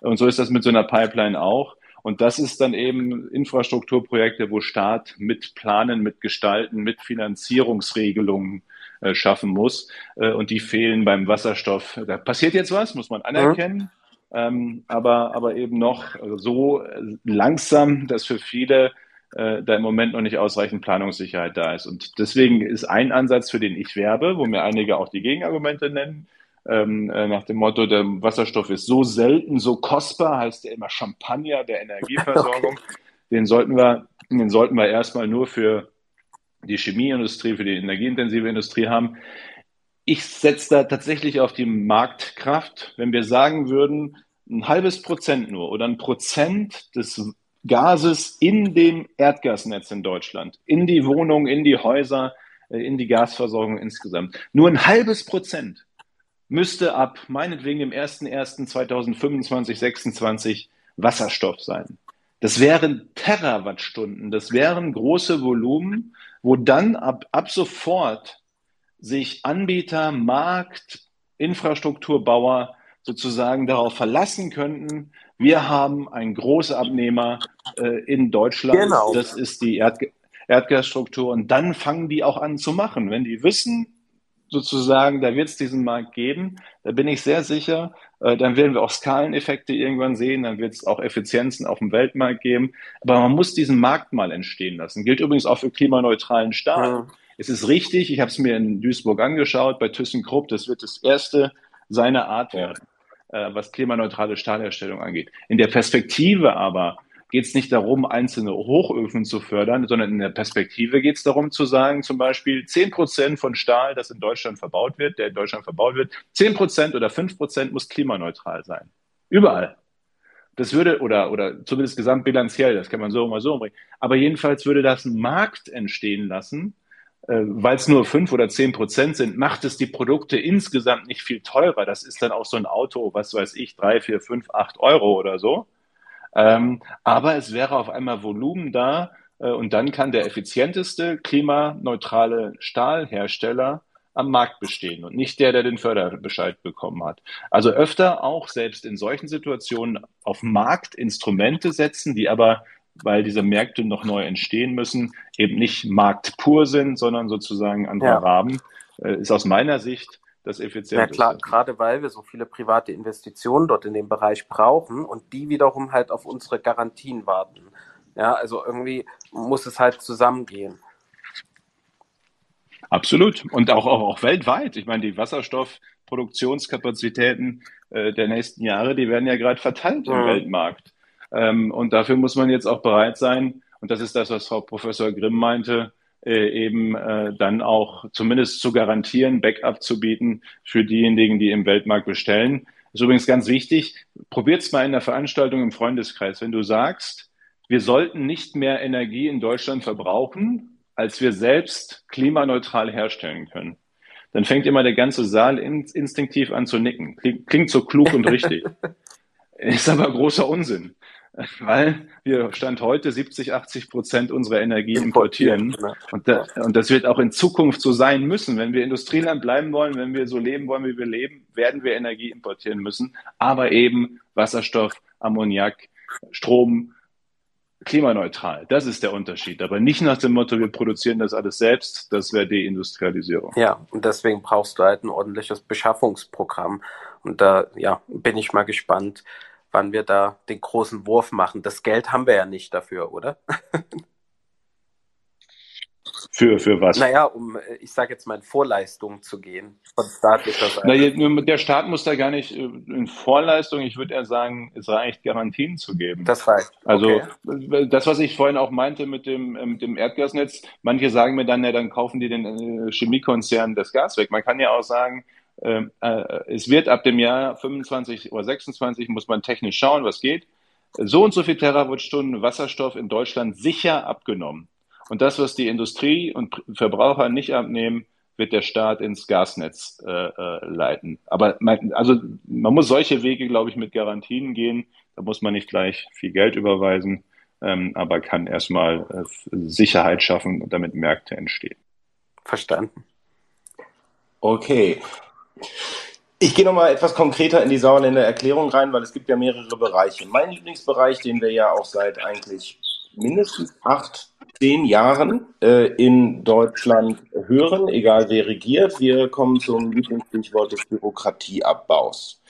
Und so ist das mit so einer Pipeline auch. Und das ist dann eben Infrastrukturprojekte, wo Staat mit Planen, mit Gestalten, mit Finanzierungsregelungen äh, schaffen muss. Äh, und die fehlen beim Wasserstoff. Da passiert jetzt was, muss man anerkennen. Mhm. Ähm, aber, aber eben noch so langsam, dass für viele äh, da im Moment noch nicht ausreichend Planungssicherheit da ist. Und deswegen ist ein Ansatz, für den ich werbe, wo mir einige auch die Gegenargumente nennen, ähm, äh, nach dem Motto, der Wasserstoff ist so selten, so kostbar, heißt er immer Champagner der Energieversorgung. [laughs] Okay. Den sollten wir, den sollten wir erstmal nur für die Chemieindustrie, für die energieintensive Industrie haben. Ich setze da tatsächlich auf die Marktkraft. Wenn wir sagen würden, ein halbes Prozent nur oder ein Prozent des Gases in dem Erdgasnetz in Deutschland, in die Wohnungen, in die Häuser, äh, in die Gasversorgung insgesamt. Nur ein halbes Prozent müsste ab meinetwegen dem 01.01.2025, 26 Wasserstoff sein. Das wären Terawattstunden, das wären große Volumen, wo dann ab, ab sofort sich Anbieter, Markt, Infrastrukturbauer sozusagen darauf verlassen könnten, wir haben einen großen Abnehmer äh, in Deutschland, genau. das ist die Erd Erdgasstruktur und dann fangen die auch an zu machen. Wenn die wissen, sozusagen, da wird es diesen Markt geben. Da bin ich sehr sicher. Äh, dann werden wir auch Skaleneffekte irgendwann sehen. Dann wird es auch Effizienzen auf dem Weltmarkt geben. Aber man muss diesen Markt mal entstehen lassen. Gilt übrigens auch für klimaneutralen Stahl. Ja. Es ist richtig, ich habe es mir in Duisburg angeschaut, bei ThyssenKrupp, das wird das erste seiner Art werden, äh, was klimaneutrale Stahlherstellung angeht. In der Perspektive aber geht es nicht darum, einzelne Hochöfen zu fördern, sondern in der Perspektive geht es darum zu sagen, zum Beispiel zehn Prozent von Stahl, das in Deutschland verbaut wird, der in Deutschland verbaut wird, zehn Prozent oder fünf Prozent muss klimaneutral sein. Überall. Das würde, oder, oder zumindest gesamtbilanziell, das kann man so oder so umbringen. Aber jedenfalls würde das einen Markt entstehen lassen, weil es nur fünf oder zehn Prozent sind, macht es die Produkte insgesamt nicht viel teurer. Das ist dann auch so ein Auto, was weiß ich, drei, vier, fünf, acht Euro oder so. Ähm, aber es wäre auf einmal Volumen da äh, und dann kann der effizienteste klimaneutrale Stahlhersteller am Markt bestehen und nicht der, der den Förderbescheid bekommen hat. Also öfter auch selbst in solchen Situationen auf Marktinstrumente setzen, die aber, weil diese Märkte noch neu entstehen müssen, eben nicht marktpur sind, sondern sozusagen andere ja. Rahmen, äh, ist aus meiner Sicht das effizient ja, klar, ist. gerade weil wir so viele private Investitionen dort in dem Bereich brauchen und die wiederum halt auf unsere Garantien warten. Ja, also irgendwie muss es halt zusammengehen. Absolut. Und auch, auch, auch weltweit. Ich meine, die Wasserstoffproduktionskapazitäten äh, der nächsten Jahre, die werden ja gerade verteilt im mhm. Weltmarkt. Ähm, und dafür muss man jetzt auch bereit sein, und das ist das, was Frau Professor Grimm meinte, äh, eben äh, dann auch zumindest zu garantieren, Backup zu bieten für diejenigen, die im Weltmarkt bestellen. Ist übrigens ganz wichtig. Probiert es mal in der Veranstaltung im Freundeskreis. Wenn du sagst, wir sollten nicht mehr Energie in Deutschland verbrauchen, als wir selbst klimaneutral herstellen können, dann fängt immer der ganze Saal in, instinktiv an zu nicken. Klingt, klingt so klug und richtig. [laughs] ist aber großer Unsinn [laughs] weil wir Stand heute 70, 80 Prozent unserer Energie importieren. Und, da, und das wird auch in Zukunft so sein müssen. Wenn wir Industrieland bleiben wollen, wenn wir so leben wollen, wie wir leben, werden wir Energie importieren müssen. Aber eben Wasserstoff, Ammoniak, Strom, klimaneutral. Das ist der Unterschied. Aber nicht nach dem Motto, wir produzieren das alles selbst. Das wäre Deindustrialisierung. Ja, und deswegen brauchst du halt ein ordentliches Beschaffungsprogramm. Und da, ja, bin ich mal gespannt, wann wir da den großen Wurf machen. Das Geld haben wir ja nicht dafür, oder? [laughs] Für, für was? Naja, um, äh, ich sage jetzt mal, in Vorleistung zu gehen von staatlicher Seite. Na, der Staat muss da gar nicht äh, in Vorleistung, ich würde eher sagen, es reicht, Garantien zu geben. Das reicht. Also okay. das, was ich vorhin auch meinte mit dem, mit dem Erdgasnetz, manche sagen mir dann, ja, dann kaufen die den Chemiekonzern das Gas weg. Man kann ja auch sagen, äh, es wird ab dem Jahr 25 oder 26 muss man technisch schauen, was geht. So und so viel Terawattstunden Wasserstoff in Deutschland sicher abgenommen. Und das, was die Industrie und Verbraucher nicht abnehmen, wird der Staat ins Gasnetz äh, äh, leiten. Aber man, also man muss solche Wege, glaube ich, mit Garantien gehen. Da muss man nicht gleich viel Geld überweisen, ähm, aber kann erstmal äh, Sicherheit schaffen und damit Märkte entstehen. Verstanden. Okay. Ich gehe nochmal etwas konkreter in die Sauerländer Erklärung rein, weil es gibt ja mehrere Bereiche. Mein Lieblingsbereich, den wir ja auch seit eigentlich mindestens acht zehn Jahren äh, in Deutschland hören, egal wer regiert. Wir kommen zum Lieblingsstichwort des Bürokratieabbaus.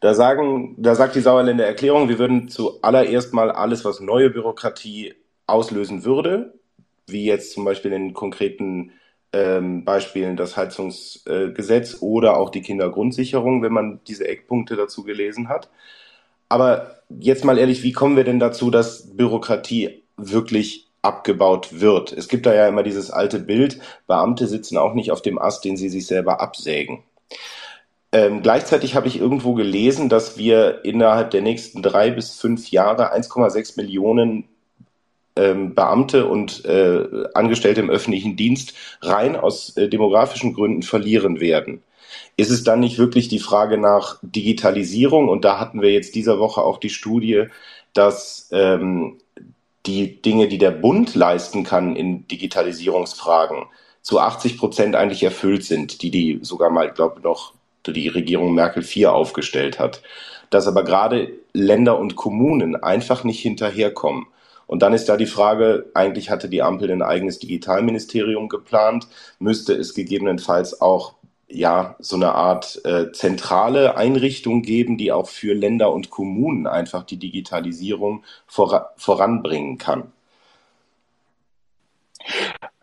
Da sagen, da sagt die Sauerländer Erklärung, wir würden zuallererst mal alles, was neue Bürokratie auslösen würde, wie jetzt zum Beispiel in konkreten ähm, Beispielen das Heizungsgesetz äh, oder auch die Kindergrundsicherung, wenn man diese Eckpunkte dazu gelesen hat. Aber jetzt mal ehrlich, wie kommen wir denn dazu, dass Bürokratie wirklich abgebaut wird. Es gibt da ja immer dieses alte Bild, Beamte sitzen auch nicht auf dem Ast, den sie sich selber absägen. Ähm, gleichzeitig habe ich irgendwo gelesen, dass wir innerhalb der nächsten drei bis fünf Jahre 1,6 Millionen ähm, Beamte und äh, Angestellte im öffentlichen Dienst rein aus äh, demografischen Gründen verlieren werden. Ist es dann nicht wirklich die Frage nach Digitalisierung? Und da hatten wir jetzt dieser Woche auch die Studie, dass ähm, die Dinge, die der Bund leisten kann in Digitalisierungsfragen, zu 80 Prozent eigentlich erfüllt sind, die die sogar mal, glaube noch die Regierung Merkel IV aufgestellt hat. Dass aber gerade Länder und Kommunen einfach nicht hinterherkommen. Und dann ist da die Frage, eigentlich hatte die Ampel ein eigenes Digitalministerium geplant, müsste es gegebenenfalls auch ja, so eine Art äh, zentrale Einrichtung geben, die auch für Länder und Kommunen einfach die Digitalisierung vor, voranbringen kann?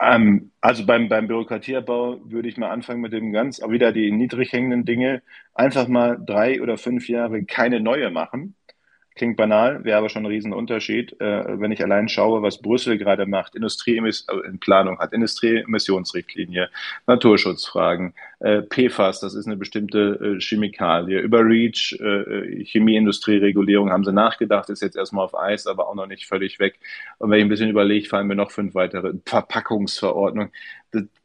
Ähm, also beim, beim Bürokratieabbau würde ich mal anfangen mit dem ganz, auch wieder die niedrig hängenden Dinge, einfach mal drei oder fünf Jahre keine neue machen Klingt banal, wäre aber schon ein Riesenunterschied, äh, wenn ich allein schaue, was Brüssel gerade macht, Industrie also in Planung hat, Industrieemissionsrichtlinie, Naturschutzfragen, äh, PFAS, das ist eine bestimmte äh, Chemikalie, über REACH, äh, Chemieindustrieregulierung haben sie nachgedacht, ist jetzt erstmal auf Eis, aber auch noch nicht völlig weg. Und wenn ich ein bisschen überlege, fallen mir noch fünf weitere Verpackungsverordnungen.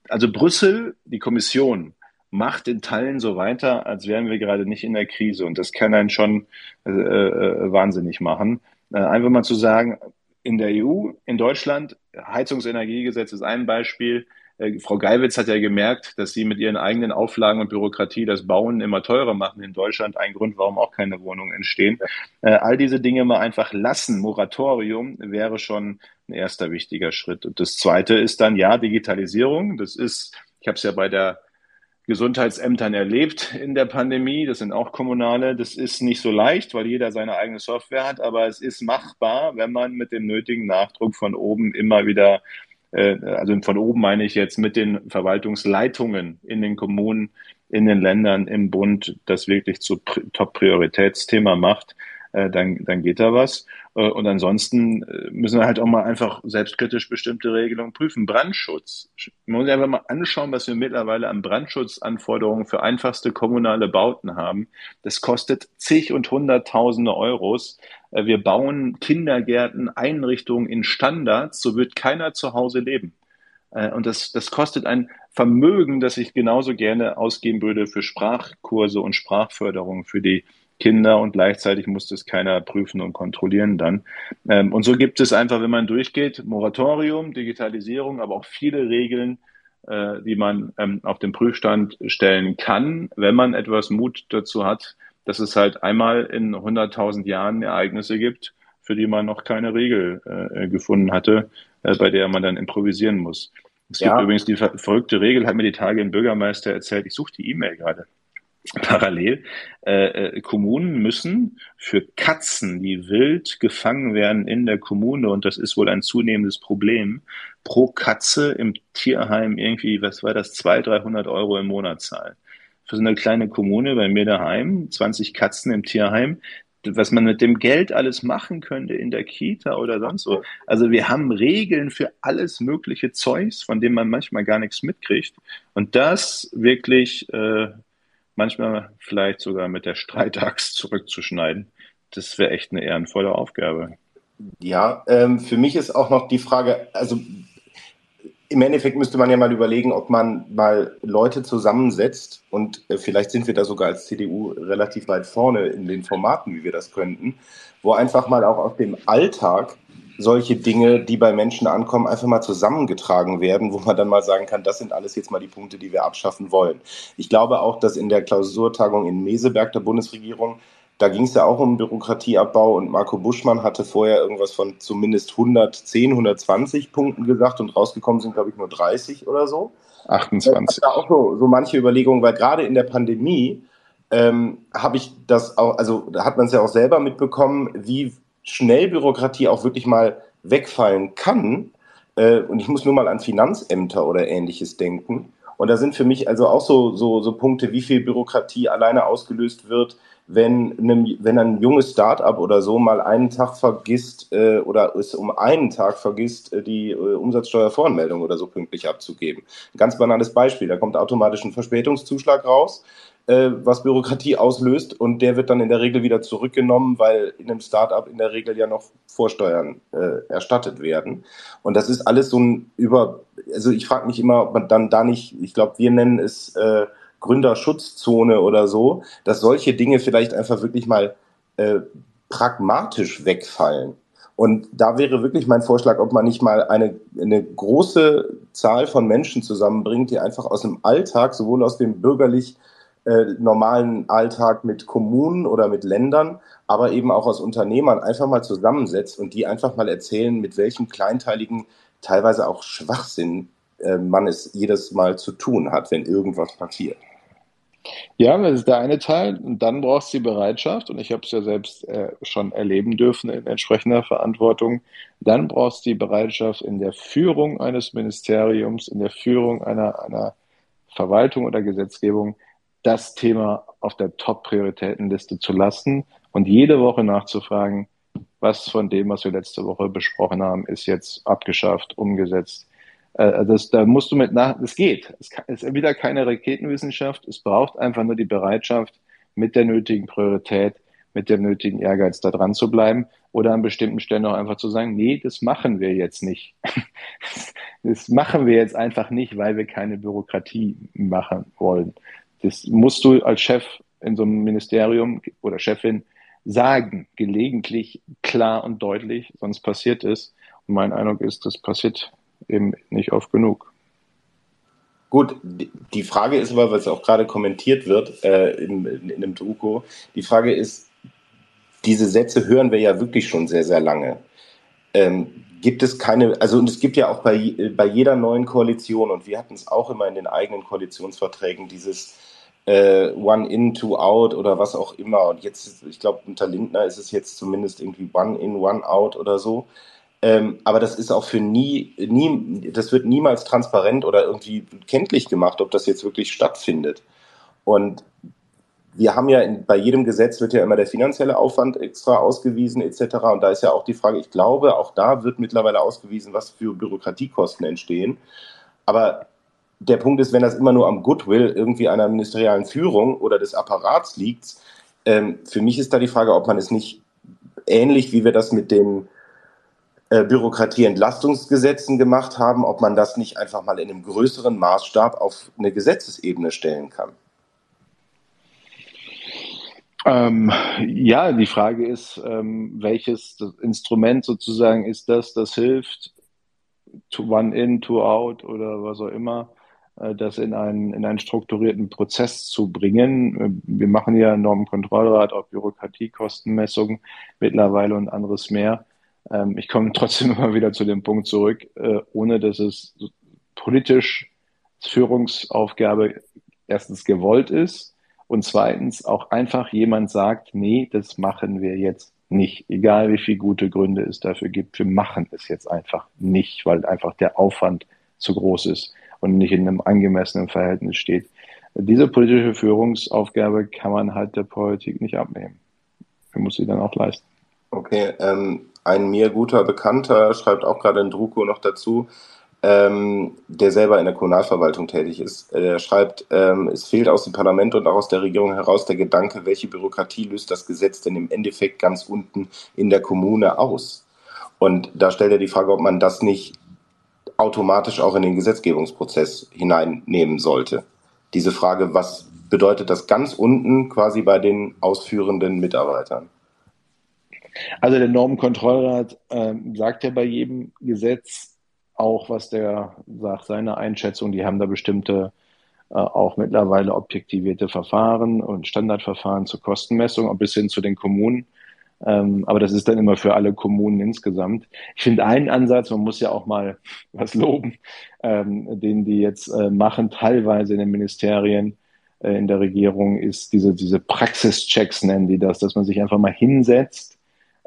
Also Brüssel, die Kommission, macht in Teilen so weiter, als wären wir gerade nicht in der Krise. Und das kann einen schon äh, äh, wahnsinnig machen. Äh, einfach mal zu sagen, in der EU, in Deutschland, Heizungsenergiegesetz ist ein Beispiel. Äh, Frau Geiwitz hat ja gemerkt, dass sie mit ihren eigenen Auflagen und Bürokratie das Bauen immer teurer machen in Deutschland. Ein Grund, warum auch keine Wohnungen entstehen. Äh, all diese Dinge mal einfach lassen. Moratorium wäre schon ein erster wichtiger Schritt. Und das zweite ist dann, ja, Digitalisierung. Das ist, ich habe es ja bei der Gesundheitsämtern erlebt in der Pandemie. Das sind auch kommunale. Das ist nicht so leicht, weil jeder seine eigene Software hat, aber es ist machbar, wenn man mit dem nötigen Nachdruck von oben immer wieder, äh, also von oben meine ich jetzt mit den Verwaltungsleitungen in den Kommunen, in den Ländern, im Bund, das wirklich zu Top-Prioritätsthema macht äh, dann, dann geht da was. Äh, und ansonsten äh, müssen wir halt auch mal einfach selbstkritisch bestimmte Regelungen prüfen. Brandschutz. Man muss einfach mal anschauen, was wir mittlerweile an Brandschutzanforderungen für einfachste kommunale Bauten haben. Das kostet zig und hunderttausende Euros. Äh, wir bauen Kindergärten, Einrichtungen in Standards, so wird keiner zu Hause leben. Und das, das kostet ein Vermögen, das ich genauso gerne ausgeben würde für Sprachkurse und Sprachförderung für die Kinder und gleichzeitig muss das keiner prüfen und kontrollieren dann. Ähm, und so gibt es einfach, wenn man durchgeht, Moratorium, Digitalisierung, aber auch viele Regeln, äh, die man ähm, auf den Prüfstand stellen kann, wenn man etwas Mut dazu hat, dass es halt einmal in 100.000 Jahren Ereignisse gibt, für die man noch keine Regel äh, gefunden hatte, äh, bei der man dann improvisieren muss. Es ja. gibt übrigens die ver verrückte Regel, hat mir die Tage ein Bürgermeister erzählt, ich suche die E-Mail gerade parallel. Äh, äh, Kommunen müssen für Katzen, die wild gefangen werden in der Kommune, und das ist wohl ein zunehmendes Problem, pro Katze im Tierheim irgendwie, was war das, 200, 300 Euro im Monat zahlen. Für so eine kleine Kommune bei mir daheim, 20 Katzen im Tierheim, was man mit dem Geld alles machen könnte in der Kita oder sonst so. Also wir haben Regeln für alles mögliche Zeugs, von dem man manchmal gar nichts mitkriegt. Und das wirklich äh, manchmal vielleicht sogar mit der Streitaxt zurückzuschneiden, das wäre echt eine ehrenvolle Aufgabe. Ja, ähm, für mich ist auch noch die Frage, also im Endeffekt müsste man ja mal überlegen, ob man mal Leute zusammensetzt und äh, vielleicht sind wir da sogar als CDU relativ weit vorne in den Formaten, wie wir das könnten, wo einfach mal auch aus dem Alltag solche Dinge, die bei Menschen ankommen, einfach mal zusammengetragen werden, wo man dann mal sagen kann, das sind alles jetzt mal die Punkte, die wir abschaffen wollen. Ich glaube auch, dass in der Klausurtagung in Meseberg der Bundesregierung da ging es ja auch um Bürokratieabbau und Marco Buschmann hatte vorher irgendwas von zumindest 110, 120 Punkten gesagt und rausgekommen sind, glaube ich, nur 30 oder so. 28. Da auch so, so manche Überlegungen, weil gerade in der Pandemie ähm, habe ich das auch, also da hat man es ja auch selber mitbekommen, wie schnell Bürokratie auch wirklich mal wegfallen kann. Äh, und ich muss nur mal an Finanzämter oder ähnliches denken. Und da sind für mich also auch so, so, so Punkte, wie viel Bürokratie alleine ausgelöst wird, wenn, einem, wenn ein junges Start-up oder so mal einen Tag vergisst äh, oder es um einen Tag vergisst, äh, die äh, Umsatzsteuervoranmeldung oder so pünktlich abzugeben. Ein ganz banales Beispiel, da kommt automatisch ein Verspätungszuschlag raus, äh, was Bürokratie auslöst und der wird dann in der Regel wieder zurückgenommen, weil in einem Start-up in der Regel ja noch Vorsteuern äh, erstattet werden. Und das ist alles so ein über, also ich frage mich immer, ob man dann da nicht, ich glaube, wir nennen es äh, Gründerschutzzone oder so, dass solche Dinge vielleicht einfach wirklich mal äh, pragmatisch wegfallen. Und da wäre wirklich mein Vorschlag, ob man nicht mal eine, eine große Zahl von Menschen zusammenbringt, die einfach aus dem Alltag, sowohl aus dem bürgerlich äh, normalen Alltag mit Kommunen oder mit Ländern, aber eben auch aus Unternehmern einfach mal zusammensetzt und die einfach mal erzählen, mit welchem kleinteiligen, teilweise auch Schwachsinn äh, man es jedes Mal zu tun hat, wenn irgendwas passiert. Ja, das ist der eine Teil. Und dann brauchst du die Bereitschaft, und ich habe es ja selbst äh, schon erleben dürfen in entsprechender Verantwortung, dann brauchst du die Bereitschaft in der Führung eines Ministeriums, in der Führung einer, einer Verwaltung oder Gesetzgebung, das Thema auf der Top-Prioritätenliste zu lassen und jede Woche nachzufragen, was von dem, was wir letzte Woche besprochen haben, ist jetzt abgeschafft, umgesetzt, äh, das, da musst du mit nach, es geht. Es ist wieder keine Raketenwissenschaft. Es braucht einfach nur die Bereitschaft, mit der nötigen Priorität, mit dem nötigen Ehrgeiz da dran zu bleiben oder an bestimmten Stellen auch einfach zu sagen, nee, das machen wir jetzt nicht. [laughs] das machen wir jetzt einfach nicht, weil wir keine Bürokratie machen wollen. Das musst du als Chef in so einem Ministerium oder Chefin sagen, gelegentlich klar und deutlich, sonst passiert es. Und mein Eindruck ist, das passiert eben nicht oft genug. Gut, die Frage ist aber, was auch gerade kommentiert wird äh, in, in, in einem Druko, die Frage ist, diese Sätze hören wir ja wirklich schon sehr, sehr lange. Ähm, gibt es keine, also und es gibt ja auch bei, bei jeder neuen Koalition, und wir hatten es auch immer in den eigenen Koalitionsverträgen, dieses äh, One in, two out oder was auch immer. Und jetzt, ich glaube, unter Lindner ist es jetzt zumindest irgendwie One in, one out oder so. Ähm, aber das ist auch für nie, nie, das wird niemals transparent oder irgendwie kenntlich gemacht, ob das jetzt wirklich stattfindet. Und wir haben ja in, bei jedem Gesetz wird ja immer der finanzielle Aufwand extra ausgewiesen etc. Und da ist ja auch die Frage, ich glaube, auch da wird mittlerweile ausgewiesen, was für Bürokratiekosten entstehen. Aber der Punkt ist, wenn das immer nur am Goodwill irgendwie einer ministerialen Führung oder des Apparats liegt, ähm, für mich ist da die Frage, ob man es nicht ähnlich wie wir das mit den äh, Bürokratieentlastungsgesetzen gemacht haben, ob man das nicht einfach mal in einem größeren Maßstab auf eine Gesetzesebene stellen kann. Ähm, ja, die Frage ist, ähm, welches Instrument sozusagen ist das, das hilft, to one in, two out oder was auch immer. Äh, das in einen, in einen strukturierten Prozess zu bringen. Wir machen ja Normenkontrollrat, auch Bürokratiekostenmessungen mittlerweile und anderes mehr. Ähm, ich komme [laughs] trotzdem immer wieder zu dem Punkt zurück, äh, ohne dass es politisch Führungsaufgabe erstens gewollt ist und zweitens auch einfach jemand sagt, nee, das machen wir jetzt nicht, egal wie viele gute Gründe es dafür gibt. Wir machen es jetzt einfach nicht, weil einfach der Aufwand zu groß ist und nicht in einem angemessenen Verhältnis steht. Diese politische Führungsaufgabe kann man halt der Politik nicht abnehmen. Man muss sie dann auch leisten. Okay, ähm, ein mir guter Bekannter schreibt auch gerade in Druko noch dazu, ähm, der selber in der Kommunalverwaltung tätig ist. Er schreibt, ähm, es fehlt aus dem Parlament und auch aus der Regierung heraus der Gedanke, welche Bürokratie löst das Gesetz denn im Endeffekt ganz unten in der Kommune aus? Und da stellt er die Frage, ob man das nicht automatisch auch in den Gesetzgebungsprozess hineinnehmen sollte. Diese Frage, was bedeutet das ganz unten quasi bei den ausführenden Mitarbeitern? Also der Normenkontrollrat äh, sagt ja bei jedem Gesetz, auch, was der sagt, seine Einschätzung. Die haben da bestimmte äh, auch mittlerweile objektivierte Verfahren und Standardverfahren zur Kostenmessung, auch bis hin zu den Kommunen. Ähm, aber das ist dann immer für alle Kommunen insgesamt. Ich finde einen Ansatz, man muss ja auch mal was loben, ähm, den die jetzt äh, machen, teilweise in den Ministerien, äh, in der Regierung, ist diese, diese Praxischecks nennen die das, dass man sich einfach mal hinsetzt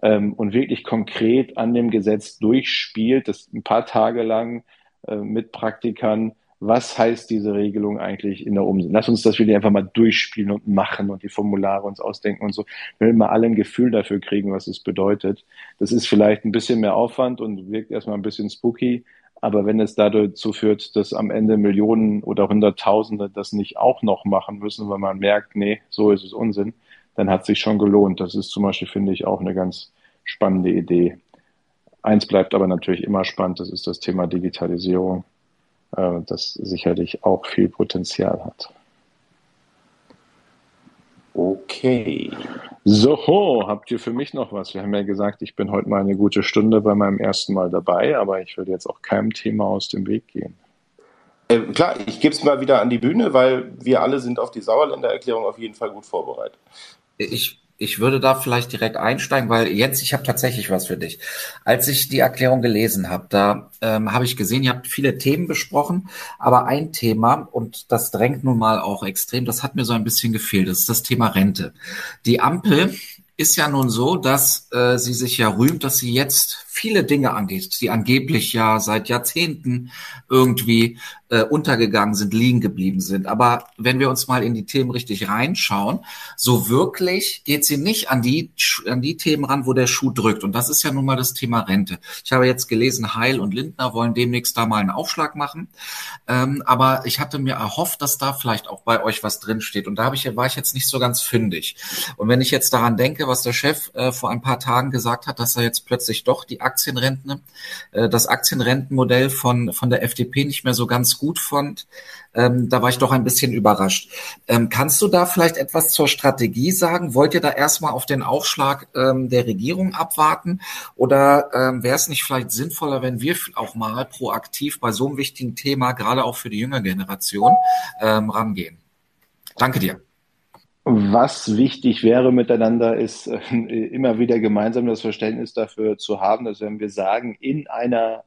ähm, und wirklich konkret an dem Gesetz durchspielt, das ein paar Tage lang äh, mit Praktikern, was heißt diese Regelung eigentlich in der Umsetzung? Lass uns das wirklich einfach mal durchspielen und machen und die Formulare uns ausdenken und so. Wir will mal alle ein Gefühl dafür kriegen, was es bedeutet. Das ist vielleicht ein bisschen mehr Aufwand und wirkt erstmal ein bisschen spooky, aber wenn es dazu führt, dass am Ende Millionen oder Hunderttausende das nicht auch noch machen müssen, weil man merkt, nee, so ist es Unsinn, dann hat sich schon gelohnt. Das ist zum Beispiel, finde ich, auch eine ganz spannende Idee. Eins bleibt aber natürlich immer spannend, das ist das Thema Digitalisierung, äh, das sicherlich auch viel Potenzial hat. Okay. So, habt ihr für mich noch was? Wir haben ja gesagt, ich bin heute mal eine gute Stunde bei meinem ersten Mal dabei, aber ich würde jetzt auch keinem Thema aus dem Weg gehen. Äh, klar, ich gebe es mal wieder an die Bühne, weil wir alle sind auf die Sauerländer-Erklärung auf jeden Fall gut vorbereitet. Ich, ich würde da vielleicht direkt einsteigen, weil Jens, ich habe tatsächlich was für dich. Als ich die Erklärung gelesen habe, da ähm, habe ich gesehen, ihr habt viele Themen besprochen, aber ein Thema, und das drängt nun mal auch extrem, das hat mir so ein bisschen gefehlt, das ist das Thema Rente. Die Ampel ist ja nun so, dass äh, sie sich ja rühmt, dass sie jetzt viele Dinge angeht, die angeblich ja seit Jahrzehnten irgendwie äh, untergegangen sind, liegen geblieben sind. Aber wenn wir uns mal in die Themen richtig reinschauen, so wirklich geht sie nicht an die, an die Themen ran, wo der Schuh drückt. Und das ist ja nun mal das Thema Rente. Ich habe jetzt gelesen, Heil und Lindner wollen demnächst da mal einen Aufschlag machen. Ähm, aber ich hatte mir erhofft, dass da vielleicht auch bei euch was drinsteht. Und da habe ich, war ich jetzt nicht so ganz fündig. Und wenn ich jetzt daran denke, was der Chef äh, vor ein paar Tagen gesagt hat, dass er jetzt plötzlich doch die Aktienrenten, äh, das Aktienrentenmodell von, von der FDP nicht mehr so ganz gut fand, ähm, da war ich doch ein bisschen überrascht. Ähm, kannst du da vielleicht etwas zur Strategie sagen? Wollt ihr da erstmal auf den Aufschlag ähm, der Regierung abwarten? Oder ähm, wäre es nicht vielleicht sinnvoller, wenn wir auch mal proaktiv bei so einem wichtigen Thema, gerade auch für die jüngere Generation, ähm, rangehen? Danke dir. Was wichtig wäre miteinander, ist äh, immer wieder gemeinsam das Verständnis dafür zu haben, dass wenn wir sagen, in einer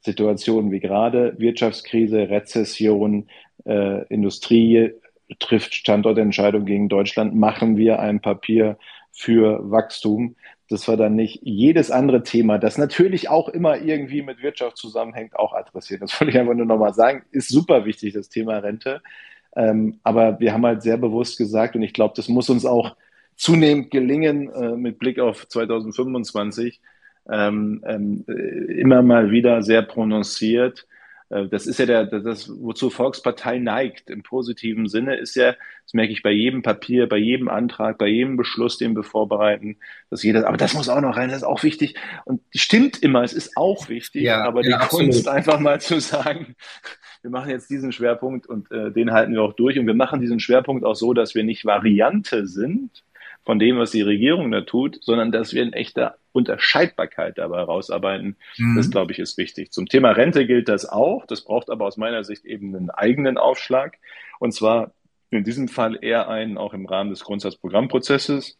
Situation wie gerade Wirtschaftskrise, Rezession, äh, Industrie trifft Standortentscheidung gegen Deutschland, machen wir ein Papier für Wachstum. Das war dann nicht jedes andere Thema, das natürlich auch immer irgendwie mit Wirtschaft zusammenhängt, auch adressiert. Das wollte ich einfach nur nochmal sagen. Ist super wichtig, das Thema Rente. Ähm, aber wir haben halt sehr bewusst gesagt, und ich glaube, das muss uns auch zunehmend gelingen äh, mit Blick auf 2025, ähm, ähm, immer mal wieder sehr prononciert. Äh, das ist ja der, das, wozu Volkspartei neigt im positiven Sinne, ist ja, das merke ich bei jedem Papier, bei jedem Antrag, bei jedem Beschluss, den wir vorbereiten, dass jeder, aber das muss auch noch rein, das ist auch wichtig. Und stimmt immer, es ist auch wichtig, ja, aber die ja, Kunst einfach mal zu sagen, wir machen jetzt diesen Schwerpunkt und äh, den halten wir auch durch. Und wir machen diesen Schwerpunkt auch so, dass wir nicht Variante sind von dem, was die Regierung da tut, sondern dass wir ein echter Unterscheidbarkeit dabei herausarbeiten. Mhm. Das, glaube ich, ist wichtig. Zum Thema Rente gilt das auch. Das braucht aber aus meiner Sicht eben einen eigenen Aufschlag. Und zwar in diesem Fall eher einen auch im Rahmen des Grundsatzprogrammprozesses.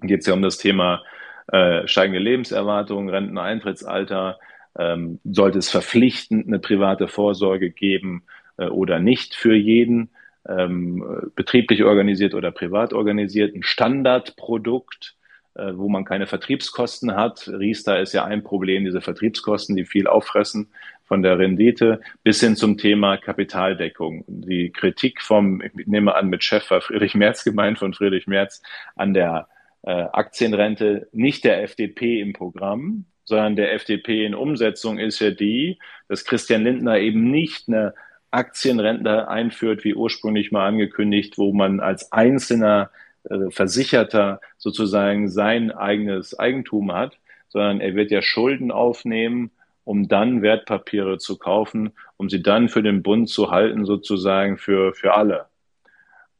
Geht es ja um das Thema äh, steigende Lebenserwartung, Renteneintrittsalter. Ähm, sollte es verpflichtend eine private Vorsorge geben äh, oder nicht für jeden? Ähm, betrieblich organisiert oder privat organisiert, ein Standardprodukt, wo man keine Vertriebskosten hat. Riester ist ja ein Problem, diese Vertriebskosten, die viel auffressen von der Rendite, bis hin zum Thema Kapitaldeckung. Die Kritik vom, ich nehme an, mit Chef war Friedrich Merz gemeint, von Friedrich Merz an der äh, Aktienrente, nicht der FDP im Programm, sondern der FDP in Umsetzung ist ja die, dass Christian Lindner eben nicht eine Aktienrente einführt, wie ursprünglich mal angekündigt, wo man als einzelner äh, Versicherter sozusagen sein eigenes Eigentum hat, sondern er wird ja Schulden aufnehmen, um dann Wertpapiere zu kaufen, um sie dann für den Bund zu halten, sozusagen für, für alle.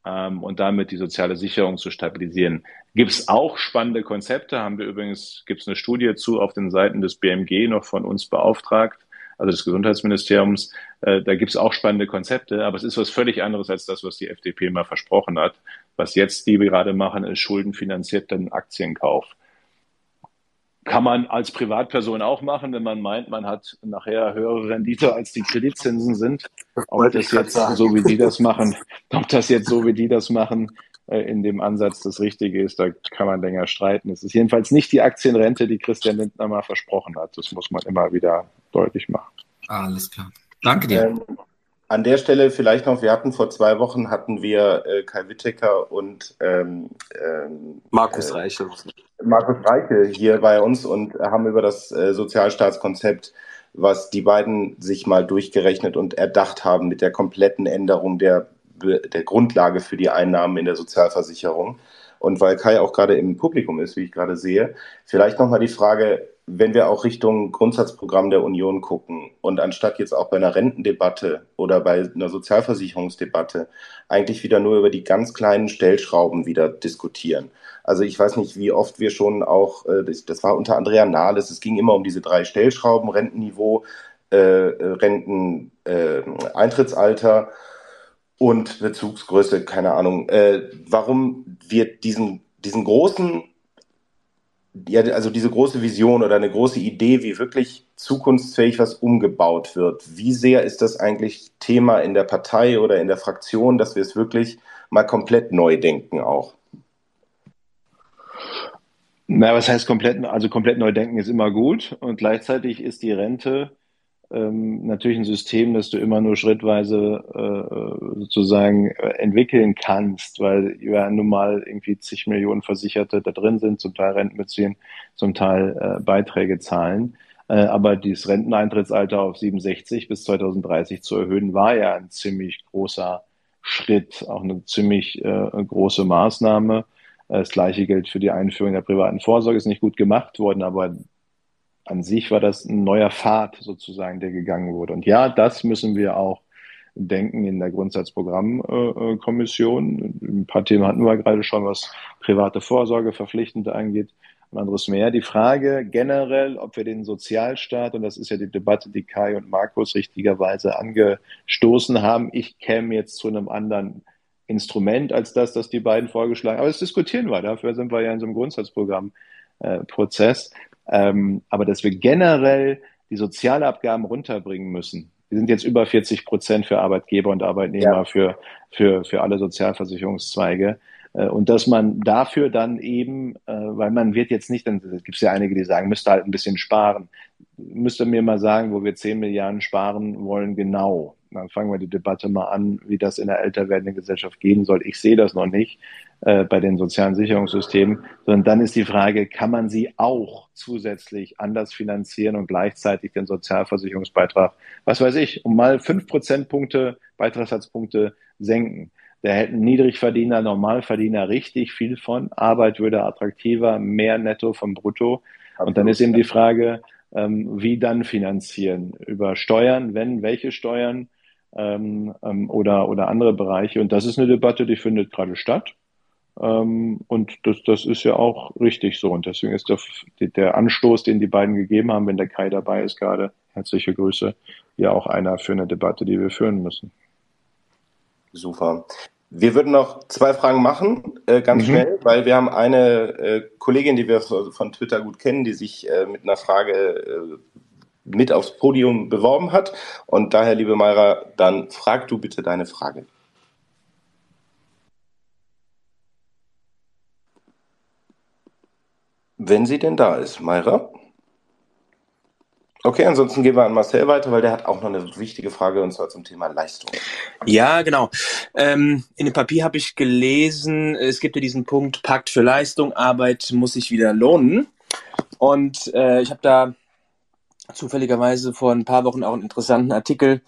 Ähm, und damit die soziale Sicherung zu stabilisieren. Gibt es auch spannende Konzepte, haben wir übrigens, gibt es eine Studie zu auf den Seiten des BMG noch von uns beauftragt, also des Gesundheitsministeriums. Äh, da gibt es auch spannende Konzepte, aber es ist was völlig anderes als das, was die FDP mal versprochen hat. Was jetzt die gerade machen, ist schuldenfinanzierten Aktienkauf. Kann man als Privatperson auch machen, wenn man meint, man hat nachher höhere Rendite als die Kreditzinsen sind. Ob das jetzt so wie die das machen, [laughs] ob das jetzt so wie die das machen, äh, in dem Ansatz das Richtige ist, da kann man länger streiten. Es ist jedenfalls nicht die Aktienrente, die Christian Lindner mal versprochen hat. Das muss man immer wieder deutlich machen. Alles klar. Danke dir. Ähm, an der Stelle vielleicht noch, wir hatten vor zwei Wochen hatten wir äh, Kai Wittecker und ähm, ähm, Markus äh, Reichel. Markus Reichel hier bei uns und haben über das äh, Sozialstaatskonzept, was die beiden sich mal durchgerechnet und erdacht haben mit der kompletten Änderung der, der Grundlage für die Einnahmen in der Sozialversicherung. Und weil Kai auch gerade im Publikum ist, wie ich gerade sehe, vielleicht nochmal die Frage, wenn wir auch Richtung Grundsatzprogramm der Union gucken und anstatt jetzt auch bei einer Rentendebatte oder bei einer Sozialversicherungsdebatte eigentlich wieder nur über die ganz kleinen Stellschrauben wieder diskutieren. Also ich weiß nicht, wie oft wir schon auch, äh, das war unter Andrea Nahles, es ging immer um diese drei Stellschrauben, Rentenniveau, äh, Renteneintrittsalter äh, und Bezugsgröße, keine Ahnung, äh, warum wir diesen, diesen großen ja, also diese große Vision oder eine große Idee, wie wirklich zukunftsfähig was umgebaut wird. Wie sehr ist das eigentlich Thema in der Partei oder in der Fraktion, dass wir es wirklich mal komplett neu denken auch? Na, was heißt komplett, also komplett neu denken ist immer gut und gleichzeitig ist die Rente ähm, natürlich ein System, das du immer nur schrittweise äh, sozusagen äh, entwickeln kannst, weil ja nun mal irgendwie zig Millionen Versicherte da drin sind, zum Teil Renten beziehen, zum Teil äh, Beiträge zahlen. Äh, aber dieses Renteneintrittsalter auf 67 bis 2030 zu erhöhen, war ja ein ziemlich großer Schritt, auch eine ziemlich äh, große Maßnahme. Äh, das gleiche gilt für die Einführung der privaten Vorsorge. Ist nicht gut gemacht worden, aber an sich war das ein neuer Pfad sozusagen, der gegangen wurde. Und ja, das müssen wir auch denken in der Grundsatzprogrammkommission. Ein paar Themen hatten wir gerade schon, was private Vorsorge verpflichtend angeht und anderes mehr. Die Frage generell, ob wir den Sozialstaat, und das ist ja die Debatte, die Kai und Markus richtigerweise angestoßen haben, ich käme jetzt zu einem anderen Instrument als das, das die beiden vorgeschlagen haben. Aber das diskutieren wir, dafür sind wir ja in so einem Grundsatzprogrammprozess. Ähm, aber dass wir generell die Sozialabgaben runterbringen müssen. Wir sind jetzt über 40 Prozent für Arbeitgeber und Arbeitnehmer ja. für, für, für alle Sozialversicherungszweige. Äh, und dass man dafür dann eben, äh, weil man wird jetzt nicht, dann gibt es ja einige, die sagen, müsste halt ein bisschen sparen. Müsste mir mal sagen, wo wir 10 Milliarden sparen wollen, genau. Dann fangen wir die Debatte mal an, wie das in der älter werdenden Gesellschaft gehen soll. Ich sehe das noch nicht äh, bei den sozialen Sicherungssystemen, sondern dann ist die Frage, kann man sie auch zusätzlich anders finanzieren und gleichzeitig den Sozialversicherungsbeitrag, was weiß ich, um mal fünf Prozentpunkte, Beitragssatzpunkte senken. Da hätten Niedrigverdiener, Normalverdiener richtig viel von. Arbeit würde attraktiver, mehr Netto vom Brutto. Und dann ist eben die Frage, ähm, wie dann finanzieren? Über Steuern, wenn, welche Steuern? ähm, ähm, oder, oder andere Bereiche. Und das ist eine Debatte, die findet gerade statt. Ähm, und das, das ist ja auch richtig so. Und deswegen ist der, der Anstoß, den die beiden gegeben haben, wenn der Kai dabei ist gerade, herzliche Grüße, ja auch einer für eine Debatte, die wir führen müssen. Super. Wir würden noch zwei Fragen machen, äh, ganz mhm. schnell, weil wir haben eine äh, Kollegin, die wir von Twitter gut kennen, die sich äh, mit einer Frage äh, mit aufs Podium beworben hat. Und daher, liebe Mayra, dann frag du bitte deine Frage. Wenn sie denn da ist, Mayra? Okay, ansonsten gehen wir an Marcel weiter, weil der hat auch noch eine wichtige Frage und zwar zum Thema Leistung. Ja, genau. Ähm, in dem Papier habe ich gelesen, es gibt ja diesen Punkt Pakt für Leistung, Arbeit muss sich wieder lohnen. Und äh, ich habe da zufälligerweise vor ein paar Wochen auch einen interessanten Artikel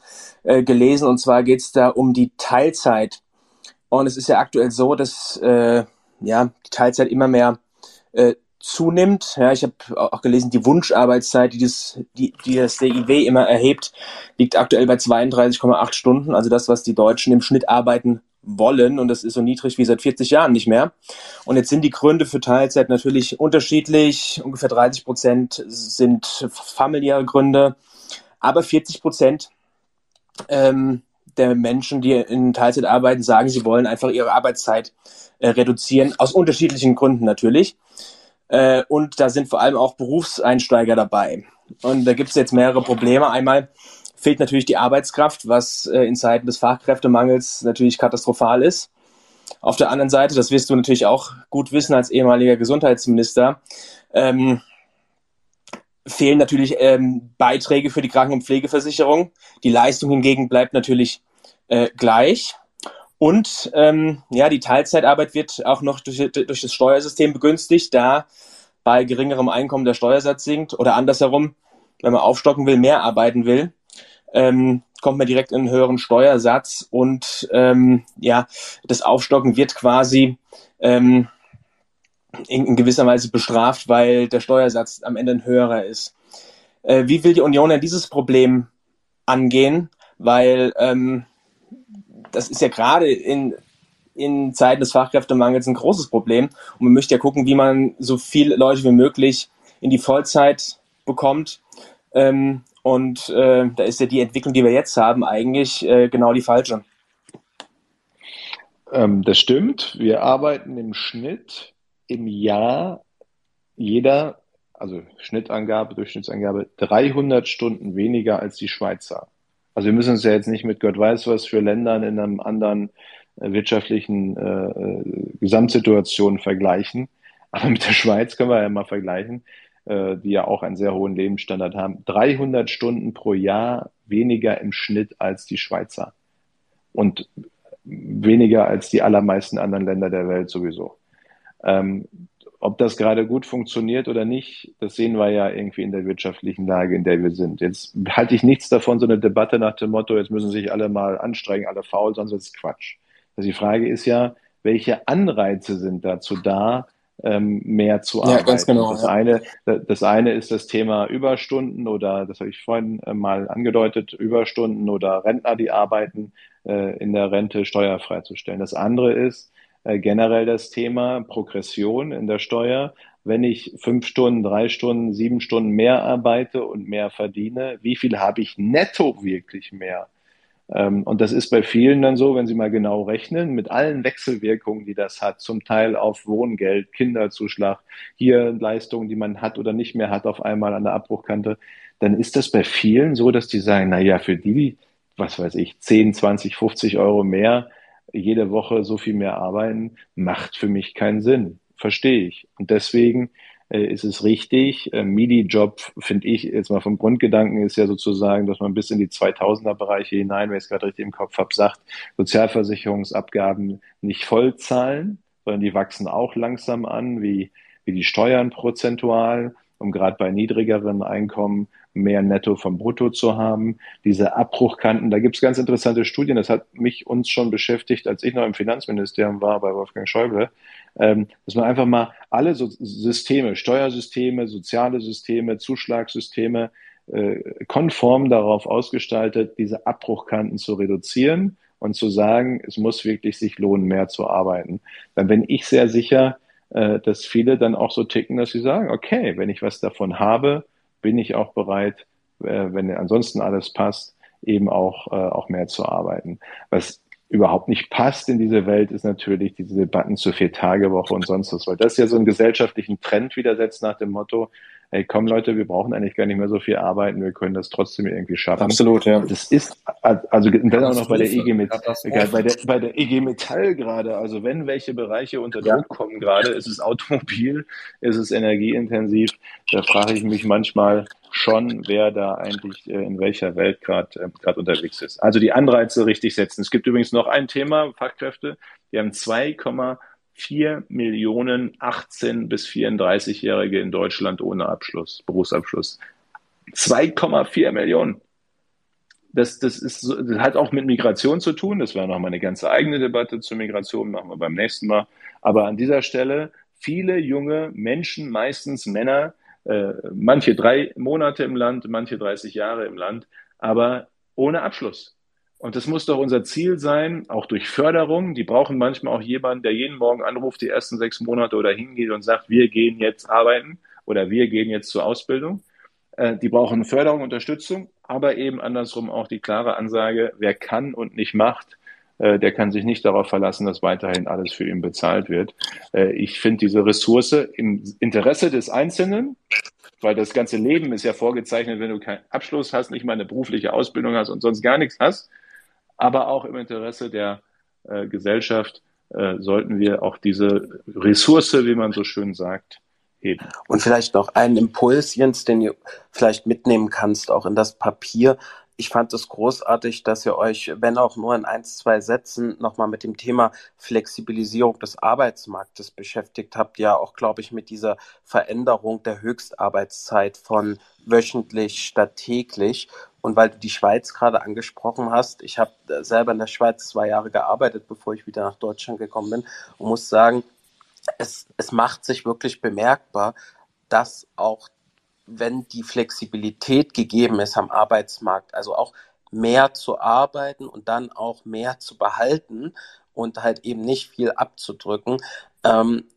äh, gelesen und zwar geht es da um die Teilzeit. Und es ist ja aktuell so, dass äh, ja die Teilzeit immer mehr äh, zunimmt. Ja, ich habe auch gelesen, die Wunscharbeitszeit, die das, die, die das DIW immer erhebt, liegt aktuell bei 32,8 Stunden. Also das, was die Deutschen im Schnitt arbeiten wollen. Und das ist so niedrig wie seit 40 Jahren nicht mehr. Und jetzt sind die Gründe für Teilzeit natürlich unterschiedlich. Ungefähr 30 Prozent sind familiäre Gründe. Aber 40 Prozent ähm, der Menschen, die in Teilzeit arbeiten, sagen, sie wollen einfach ihre Arbeitszeit äh, reduzieren. Aus unterschiedlichen Gründen natürlich. Äh, und da sind vor allem auch Berufseinsteiger dabei. Und da gibt es jetzt mehrere Probleme. Einmal fehlt natürlich die Arbeitskraft, was äh, in Zeiten des Fachkräftemangels natürlich katastrophal ist. Auf der anderen Seite, das wirst du natürlich auch gut wissen als ehemaliger Gesundheitsminister, ähm, fehlen natürlich ähm, Beiträge für die Kranken- und Pflegeversicherung. Die Leistung hingegen bleibt natürlich äh, gleich. Und ähm, ja, die Teilzeitarbeit wird auch noch durch, durch das Steuersystem begünstigt, da bei geringerem Einkommen der Steuersatz sinkt oder andersherum, wenn man aufstocken will, mehr arbeiten will, ähm, kommt man direkt in einen höheren Steuersatz und ähm, ja, das Aufstocken wird quasi ähm, in, in gewisser Weise bestraft, weil der Steuersatz am Ende ein höherer ist. Äh, wie will die Union denn dieses Problem angehen? Weil ähm, das ist ja gerade in, in Zeiten des Fachkräftemangels ein großes Problem. Und man möchte ja gucken, wie man so viele Leute wie möglich in die Vollzeit bekommt. Ähm, und äh, da ist ja die Entwicklung, die wir jetzt haben, eigentlich äh, genau die falsche. Ähm, das stimmt. Wir arbeiten im Schnitt im Jahr jeder, also Schnittangabe, Durchschnittsangabe, 300 Stunden weniger als die Schweizer. Also wir müssen uns ja jetzt nicht mit Gott weiß was für Ländern in einem anderen äh, wirtschaftlichen äh, äh, Gesamtsituation vergleichen. Aber mit der Schweiz können wir ja mal vergleichen, äh, die ja auch einen sehr hohen Lebensstandard haben. 300 Stunden pro Jahr weniger im Schnitt als die Schweizer. Und weniger als die allermeisten anderen Länder der Welt sowieso. Ähm, ob das gerade gut funktioniert oder nicht, das sehen wir ja irgendwie in der wirtschaftlichen Lage, in der wir sind. Jetzt halte ich nichts davon, so eine Debatte nach dem Motto, jetzt müssen sich alle mal anstrengen, alle faul, sonst ist Quatsch. Also die Frage ist ja, welche Anreize sind dazu da, ähm, mehr zu arbeiten. Ja, ganz genau. Das, ja. eine, das eine ist das Thema Überstunden oder, das habe ich vorhin äh, mal angedeutet, Überstunden oder Rentner, die arbeiten, äh, in der Rente steuerfrei zu stellen. Das andere ist, äh, generell das Thema Progression in der Steuer. Wenn ich fünf Stunden, drei Stunden, sieben Stunden mehr arbeite und mehr verdiene, wie viel habe ich netto wirklich mehr? Ähm, und das ist bei vielen dann so, wenn Sie mal genau rechnen, mit allen Wechselwirkungen, die das hat, zum Teil auf Wohngeld, Kinderzuschlag, hier Leistungen, die man hat oder nicht mehr hat, auf einmal an der Abbruchkante, dann ist das bei vielen so, dass die sagen, na ja, für die, was weiß ich, 10, 20, 50 Euro mehr, jede Woche so viel mehr arbeiten, macht für mich keinen Sinn. Verstehe ich. Und deswegen äh, ist es richtig. Äh, MIDI-Job, finde ich, jetzt mal vom Grundgedanken ist ja sozusagen, dass man bis in die 2000er-Bereiche hinein, wenn ich es gerade richtig im Kopf habe, sagt, Sozialversicherungsabgaben nicht voll zahlen, sondern die wachsen auch langsam an, wie, wie die Steuern prozentual, um gerade bei niedrigeren Einkommen mehr Netto vom Brutto zu haben. Diese Abbruchkanten, da gibt es ganz interessante Studien, das hat mich uns schon beschäftigt, als ich noch im Finanzministerium war bei Wolfgang Schäuble, ähm, dass man einfach mal alle so Systeme, Steuersysteme, soziale Systeme, Zuschlagssysteme äh, konform darauf ausgestaltet, diese Abbruchkanten zu reduzieren und zu sagen, es muss wirklich sich lohnen, mehr zu arbeiten, dann bin ich sehr sicher, äh, dass viele dann auch so ticken, dass sie sagen, okay, wenn ich was davon habe, bin ich auch bereit, äh, wenn ansonsten alles passt, eben auch, äh, auch mehr zu arbeiten. Was überhaupt nicht passt in diese Welt, ist natürlich diese Debatten zur Vier-Tage-Woche und sonst was, weil das ja so einen gesellschaftlichen Trend widersetzt nach dem Motto, hey, komm Leute, wir brauchen eigentlich gar nicht mehr so viel arbeiten, wir können das trotzdem irgendwie schaffen. Absolut, ja. Das ist, also dann auch noch bei der EG Metall, bei der, bei der EG Metall gerade, also wenn welche Bereiche unter Druck ja. kommen gerade, ist es Automobil, ist es energieintensiv, da frage ich mich manchmal schon, wer da eigentlich äh, in welcher Welt gerade äh, gerade unterwegs ist. Also die Anreize richtig setzen. Es gibt übrigens noch ein Thema, Fachkräfte, die haben 2, 4 Millionen 18 bis 34-Jährige in Deutschland ohne Abschluss, Berufsabschluss. 2,4 Millionen. Das, das, ist, das hat auch mit Migration zu tun. Das wäre nochmal eine ganze eigene Debatte zur Migration, machen wir beim nächsten Mal. Aber an dieser Stelle viele junge Menschen, meistens Männer, äh, manche drei Monate im Land, manche 30 Jahre im Land, aber ohne Abschluss. Und das muss doch unser Ziel sein, auch durch Förderung. Die brauchen manchmal auch jemanden, der jeden Morgen anruft, die ersten sechs Monate oder hingeht und sagt, wir gehen jetzt arbeiten oder wir gehen jetzt zur Ausbildung. Äh, die brauchen Förderung, Unterstützung, aber eben andersrum auch die klare Ansage, wer kann und nicht macht, äh, der kann sich nicht darauf verlassen, dass weiterhin alles für ihn bezahlt wird. Äh, ich finde diese Ressource im Interesse des Einzelnen, weil das ganze Leben ist ja vorgezeichnet, wenn du keinen Abschluss hast, nicht mal eine berufliche Ausbildung hast und sonst gar nichts hast, aber auch im Interesse der äh, Gesellschaft äh, sollten wir auch diese Ressource, wie man so schön sagt, heben. Und vielleicht noch einen Impuls, Jens, den du vielleicht mitnehmen kannst, auch in das Papier. Ich fand es großartig, dass ihr euch, wenn auch nur in ein, zwei Sätzen, nochmal mit dem Thema Flexibilisierung des Arbeitsmarktes beschäftigt habt. Ja, auch, glaube ich, mit dieser Veränderung der Höchstarbeitszeit von wöchentlich statt täglich. Und weil du die Schweiz gerade angesprochen hast, ich habe selber in der Schweiz zwei Jahre gearbeitet, bevor ich wieder nach Deutschland gekommen bin und muss sagen, es, es macht sich wirklich bemerkbar, dass auch wenn die Flexibilität gegeben ist am Arbeitsmarkt, also auch mehr zu arbeiten und dann auch mehr zu behalten und halt eben nicht viel abzudrücken, ähm,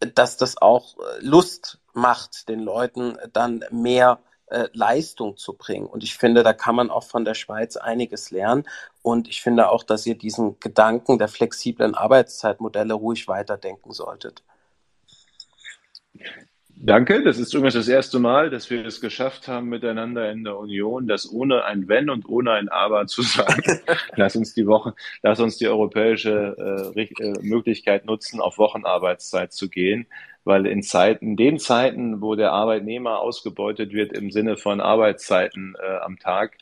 dass das auch Lust macht, den Leuten dann mehr äh, Leistung zu bringen. Und ich finde, da kann man auch von der Schweiz einiges lernen. Und ich finde auch, dass ihr diesen Gedanken der flexiblen Arbeitszeitmodelle ruhig weiterdenken solltet. Danke, das ist übrigens das erste Mal, dass wir es geschafft haben miteinander in der Union, das ohne ein Wenn und ohne ein Aber zu sagen. [laughs] lass uns die Woche, lass uns die europäische äh, äh, Möglichkeit nutzen, auf Wochenarbeitszeit zu gehen weil in Zeiten, in den Zeiten, wo der Arbeitnehmer ausgebeutet wird im Sinne von Arbeitszeiten äh, am Tag,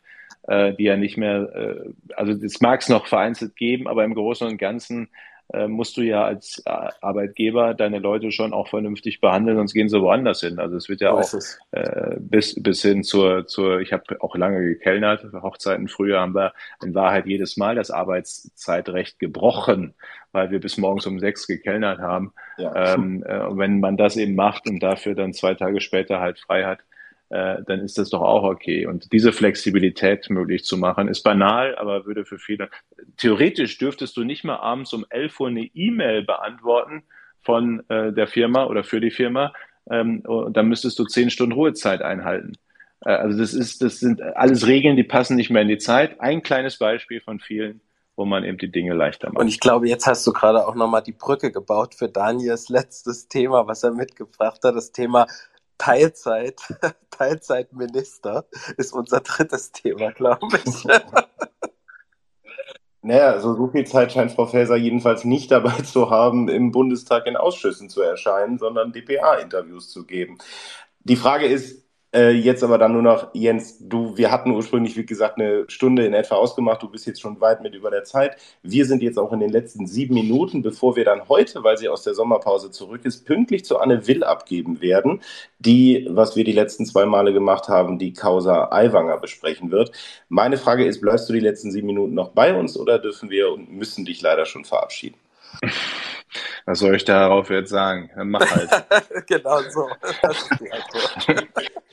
äh, die ja nicht mehr, äh, also das mag es noch vereinzelt geben, aber im Großen und Ganzen äh, musst du ja als äh, Arbeitgeber deine Leute schon auch vernünftig behandeln, sonst gehen sie woanders hin. Also es wird ja auch äh, bis, bis hin zur, zur ich habe auch lange gekellnert, Hochzeiten früher haben wir in Wahrheit jedes Mal das Arbeitszeitrecht gebrochen, weil wir bis morgens um sechs gekellnert haben. Ja. Ähm, äh, und wenn man das eben macht und dafür dann zwei Tage später halt frei hat, äh, dann ist das doch auch okay. Und diese Flexibilität möglich zu machen, ist banal, aber würde für viele. Theoretisch dürftest du nicht mal abends um 11 Uhr eine E-Mail beantworten von äh, der Firma oder für die Firma. Ähm, und dann müsstest du zehn Stunden Ruhezeit einhalten. Äh, also das ist, das sind alles Regeln, die passen nicht mehr in die Zeit. Ein kleines Beispiel von vielen wo man eben die Dinge leichter macht. Und ich glaube, jetzt hast du gerade auch nochmal die Brücke gebaut für Daniels letztes Thema, was er mitgebracht hat, das Thema Teilzeit, [laughs] Teilzeitminister ist unser drittes Thema, glaube ich. [laughs] Naja, also so viel Zeit scheint Frau Faeser jedenfalls nicht dabei zu haben, im Bundestag in Ausschüssen zu erscheinen, sondern DPA-Interviews zu geben. Die Frage ist, äh, jetzt aber dann nur noch, Jens, du, wir hatten ursprünglich, wie gesagt, eine Stunde in etwa ausgemacht. Du bist jetzt schon weit mit über der Zeit. Wir sind jetzt auch in den letzten sieben Minuten, bevor wir dann heute, weil sie aus der Sommerpause zurück ist, pünktlich zu Anne Will abgeben werden, die, was wir die letzten zwei Male gemacht haben, die Causa Aiwanger besprechen wird. Meine Frage ist, bleibst du die letzten sieben Minuten noch bei uns oder dürfen wir und müssen dich leider schon verabschieden? Was soll ich darauf jetzt sagen? Mach halt. [laughs] genau so. Das ist die Antwort. [laughs]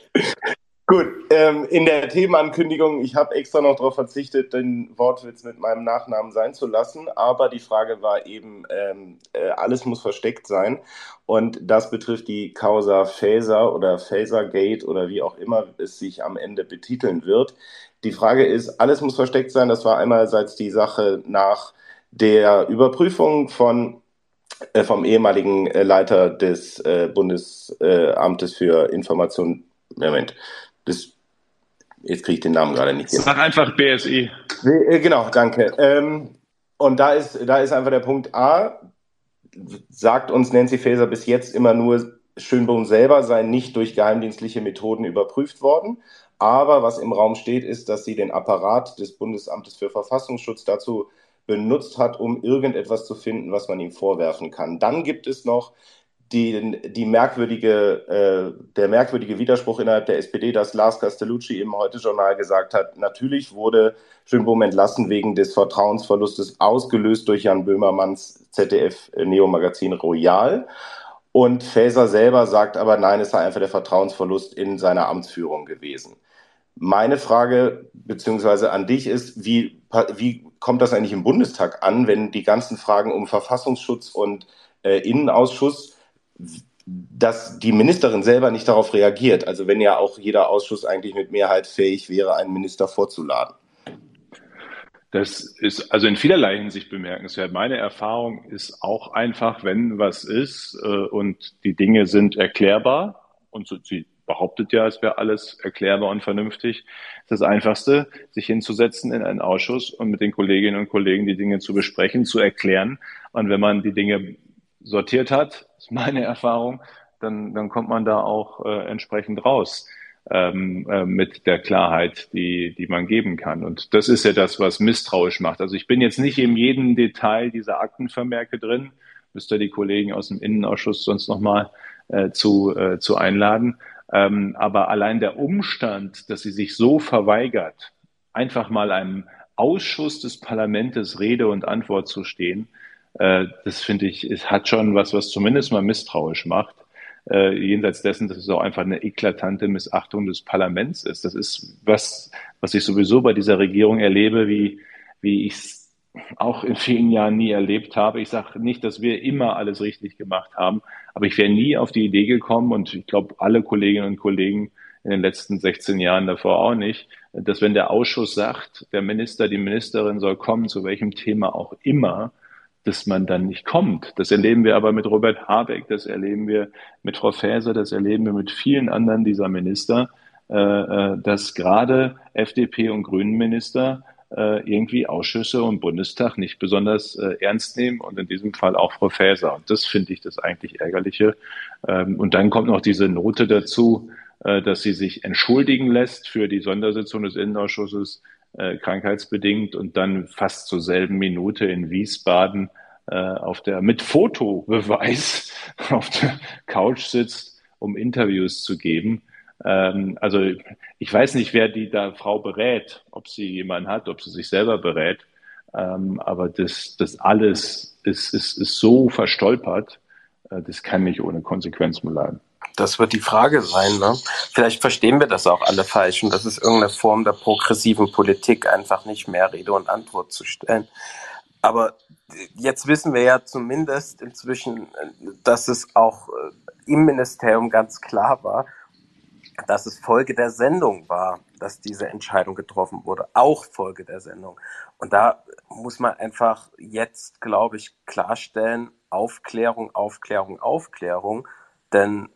Gut, ähm, in der Themenankündigung, ich habe extra noch darauf verzichtet, den Wortwitz mit meinem Nachnamen sein zu lassen, aber die Frage war eben, ähm, äh, alles muss versteckt sein und das betrifft die Causa Faser oder Fasergate oder wie auch immer es sich am Ende betiteln wird. Die Frage ist, alles muss versteckt sein, das war einerseits die Sache nach der Überprüfung von äh, vom ehemaligen äh, Leiter des äh, Bundesamtes für Information, Moment, das, jetzt kriege ich den Namen gerade nicht hin. Sag einfach BSI. Äh, genau, danke. Ähm, und da ist, da ist einfach der Punkt A, sagt uns Nancy Faeser bis jetzt immer nur, Schönbohm selber sei nicht durch geheimdienstliche Methoden überprüft worden. Aber was im Raum steht, ist, dass sie den Apparat des Bundesamtes für Verfassungsschutz dazu benutzt hat, um irgendetwas zu finden, was man ihm vorwerfen kann. Dann gibt es noch die, die merkwürdige, äh, der merkwürdige Widerspruch innerhalb der SPD, dass Lars Castellucci im Heute-Journal gesagt hat, natürlich wurde Schönbohm entlassen wegen des Vertrauensverlustes, ausgelöst durch Jan Böhmermanns ZDF-Neo-Magazin Royal. Und Faeser selber sagt aber, nein, es sei einfach der Vertrauensverlust in seiner Amtsführung gewesen. Meine Frage beziehungsweise an dich ist, wie, wie kommt das eigentlich im Bundestag an, wenn die ganzen Fragen um Verfassungsschutz und äh, Innenausschuss dass die Ministerin selber nicht darauf reagiert. Also wenn ja auch jeder Ausschuss eigentlich mit Mehrheit fähig wäre, einen Minister vorzuladen. Das ist also in vielerlei Hinsicht bemerkenswert. Meine Erfahrung ist auch einfach, wenn was ist äh, und die Dinge sind erklärbar und so, sie behauptet ja, es wäre alles erklärbar und vernünftig, ist das Einfachste, sich hinzusetzen in einen Ausschuss und mit den Kolleginnen und Kollegen die Dinge zu besprechen, zu erklären. Und wenn man die Dinge sortiert hat, ist meine Erfahrung, dann, dann kommt man da auch äh, entsprechend raus ähm, äh, mit der Klarheit, die, die man geben kann. Und das ist ja das, was misstrauisch macht. Also ich bin jetzt nicht in jedem Detail dieser Aktenvermerke drin, müsste die Kollegen aus dem Innenausschuss sonst nochmal äh, zu, äh, zu einladen. Ähm, aber allein der Umstand, dass sie sich so verweigert, einfach mal einem Ausschuss des Parlaments Rede und Antwort zu stehen, äh, das finde ich, es hat schon was, was zumindest mal misstrauisch macht. Äh, jenseits dessen, dass es auch einfach eine eklatante Missachtung des Parlaments ist. Das ist was, was ich sowieso bei dieser Regierung erlebe, wie, wie ich es auch in vielen Jahren nie erlebt habe. Ich sage nicht, dass wir immer alles richtig gemacht haben, aber ich wäre nie auf die Idee gekommen und ich glaube, alle Kolleginnen und Kollegen in den letzten 16 Jahren davor auch nicht, dass wenn der Ausschuss sagt, der Minister, die Ministerin soll kommen, zu welchem Thema auch immer, dass man dann nicht kommt. Das erleben wir aber mit Robert Habeck, das erleben wir mit Frau Faeser, das erleben wir mit vielen anderen dieser Minister, äh, äh, dass gerade FDP und Grünen-Minister äh, irgendwie Ausschüsse und Bundestag nicht besonders ernst nehmen und in diesem Fall auch Frau Faeser. Und das finde ich das eigentlich Ärgerliche. Ähm, und dann kommt noch diese Note dazu, dass sie sich entschuldigen lässt für die Sondersitzung des Innenausschusses äh, krankheitsbedingt und dann fast zur selben Minute in Wiesbaden äh, auf der mit Fotobeweis [laughs] auf der Couch sitzt, um Interviews zu geben. Ähm, also ich weiß nicht, wer die da Frau berät, ob sie jemanden hat, ob sie sich selber berät. Ähm, aber das, das alles ist, ist, ist so verstolpert, äh, das kann nicht ohne Konsequenz bleiben. Das wird die Frage sein. Ne? Vielleicht verstehen wir das auch alle falsch und das ist irgendeine Form der progressiven Politik, einfach nicht mehr Rede und Antwort zu stellen. Aber jetzt wissen wir ja zumindest inzwischen, dass es auch äh, im Ministerium ganz klar war, dass es Folge der Sendung war, dass diese Entscheidung getroffen wurde. Auch Folge der Sendung. Und da muss man einfach jetzt, glaube ich, klarstellen, Aufklärung, Aufklärung, Aufklärung. Denn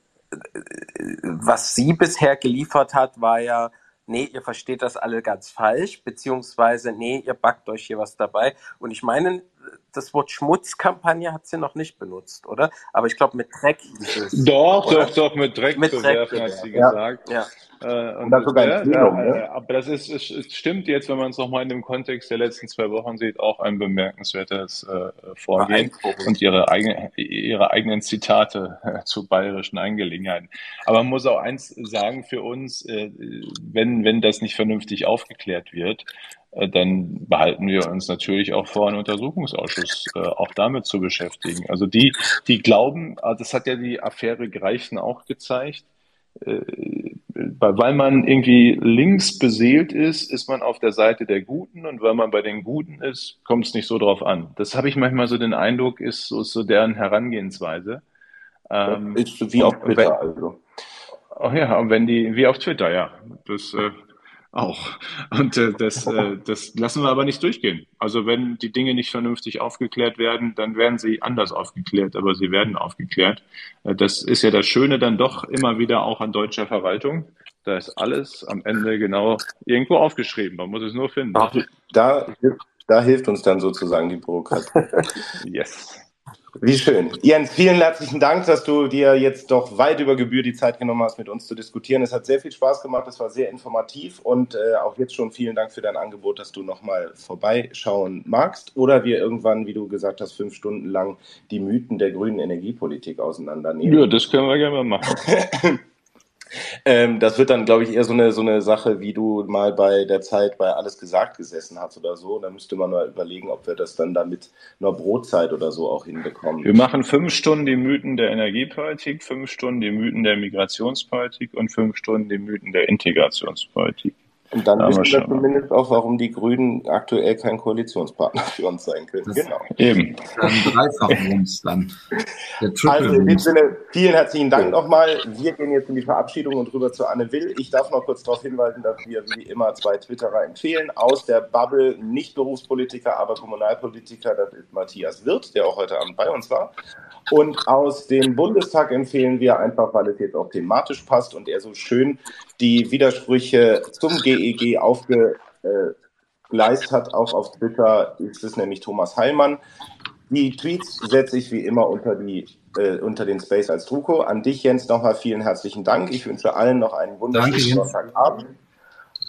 was sie bisher geliefert hat, war ja, nee, ihr versteht das alle ganz falsch, beziehungsweise, nee, ihr backt euch hier was dabei. Und ich meine, das Wort Schmutzkampagne hat sie noch nicht benutzt, oder? Aber ich glaube, mit Dreck hieß es. Doch, oder? doch, doch, mit Dreck mit bewerfen, hat sie gesagt. Ja. Äh, und, und sogar ja, ja, ne? Aber das ist, es, es stimmt jetzt, wenn man es nochmal in dem Kontext der letzten zwei Wochen sieht, auch ein bemerkenswertes äh, Vorgehen und ihre, eigene, ihre eigenen Zitate äh, zu bayerischen Angelegenheiten. Aber man muss auch eins sagen für uns, äh, wenn, wenn das nicht vernünftig aufgeklärt wird, dann behalten wir uns natürlich auch vor, einen Untersuchungsausschuss äh, auch damit zu beschäftigen. Also die, die glauben, ah, das hat ja die Affäre Greichen auch gezeigt, äh, weil man irgendwie links beseelt ist, ist man auf der Seite der Guten und weil man bei den Guten ist, kommt es nicht so drauf an. Das habe ich manchmal so den Eindruck, ist so, so deren Herangehensweise. Ähm, ist wie auf Twitter, wenn, also. Oh ja, und wenn die, wie auf Twitter, ja. Das äh, auch. Und äh, das, [laughs] äh, das lassen wir aber nicht durchgehen. Also wenn die Dinge nicht vernünftig aufgeklärt werden, dann werden sie anders aufgeklärt, aber sie werden aufgeklärt. Äh, das ist ja das Schöne dann doch immer wieder auch an deutscher Verwaltung. Da ist alles am Ende genau irgendwo aufgeschrieben. Man muss es nur finden. Ach, da, da hilft uns dann sozusagen die Bürokratie. [laughs] yes. Wie schön. Jens, vielen herzlichen Dank, dass du dir jetzt doch weit über Gebühr die Zeit genommen hast, mit uns zu diskutieren. Es hat sehr viel Spaß gemacht, es war sehr informativ und äh, auch jetzt schon vielen Dank für dein Angebot, dass du nochmal vorbeischauen magst oder wir irgendwann, wie du gesagt hast, fünf Stunden lang die Mythen der grünen Energiepolitik auseinandernehmen. Ja, das können wir gerne mal machen. [laughs] Ähm, das wird dann, glaube ich, eher so eine, so eine Sache, wie du mal bei der Zeit bei Alles gesagt gesessen hast oder so. Da müsste man mal überlegen, ob wir das dann da mit einer Brotzeit oder so auch hinbekommen. Wir machen fünf Stunden die Mythen der Energiepolitik, fünf Stunden die Mythen der Migrationspolitik und fünf Stunden die Mythen der Integrationspolitik. Und dann wissen wir zumindest auch, warum die Grünen aktuell kein Koalitionspartner für uns sein können. Das genau. Eben. Dann dreifach Wumms dann. Also in dem Sinne, vielen herzlichen Dank nochmal. Wir gehen jetzt in die Verabschiedung und rüber zu Anne Will. Ich darf noch kurz darauf hinweisen, dass wir wie immer zwei Twitterer empfehlen. Aus der Bubble, nicht Berufspolitiker, aber Kommunalpolitiker, das ist Matthias Wirth, der auch heute Abend bei uns war. Und aus dem Bundestag empfehlen wir einfach, weil es jetzt auch thematisch passt und er so schön die Widersprüche zum GEG aufgeleistet hat, auch auf Twitter, ist es nämlich Thomas Heilmann. Die Tweets setze ich wie immer unter, die, äh, unter den Space als Druko. An dich, Jens, nochmal vielen herzlichen Dank. Ich wünsche allen noch einen wunderschönen Sonntagabend.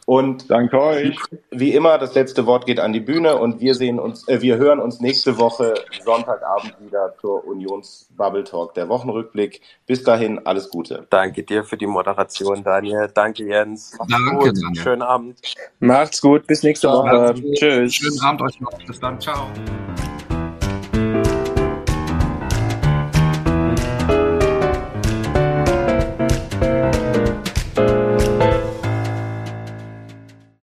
Und Danke euch. Wie immer, das letzte Wort geht an die Bühne und wir sehen uns, äh, wir hören uns nächste Woche Sonntagabend wieder zur Unions Bubble Talk, der Wochenrückblick. Bis dahin, alles Gute. Danke dir für die Moderation, Daniel. Danke, Jens. Macht's Danke, gut. Daniel. Schönen Abend. Macht's gut. Bis nächste Woche. Tschüss. Schönen Abend euch noch. Bis dann. Ciao.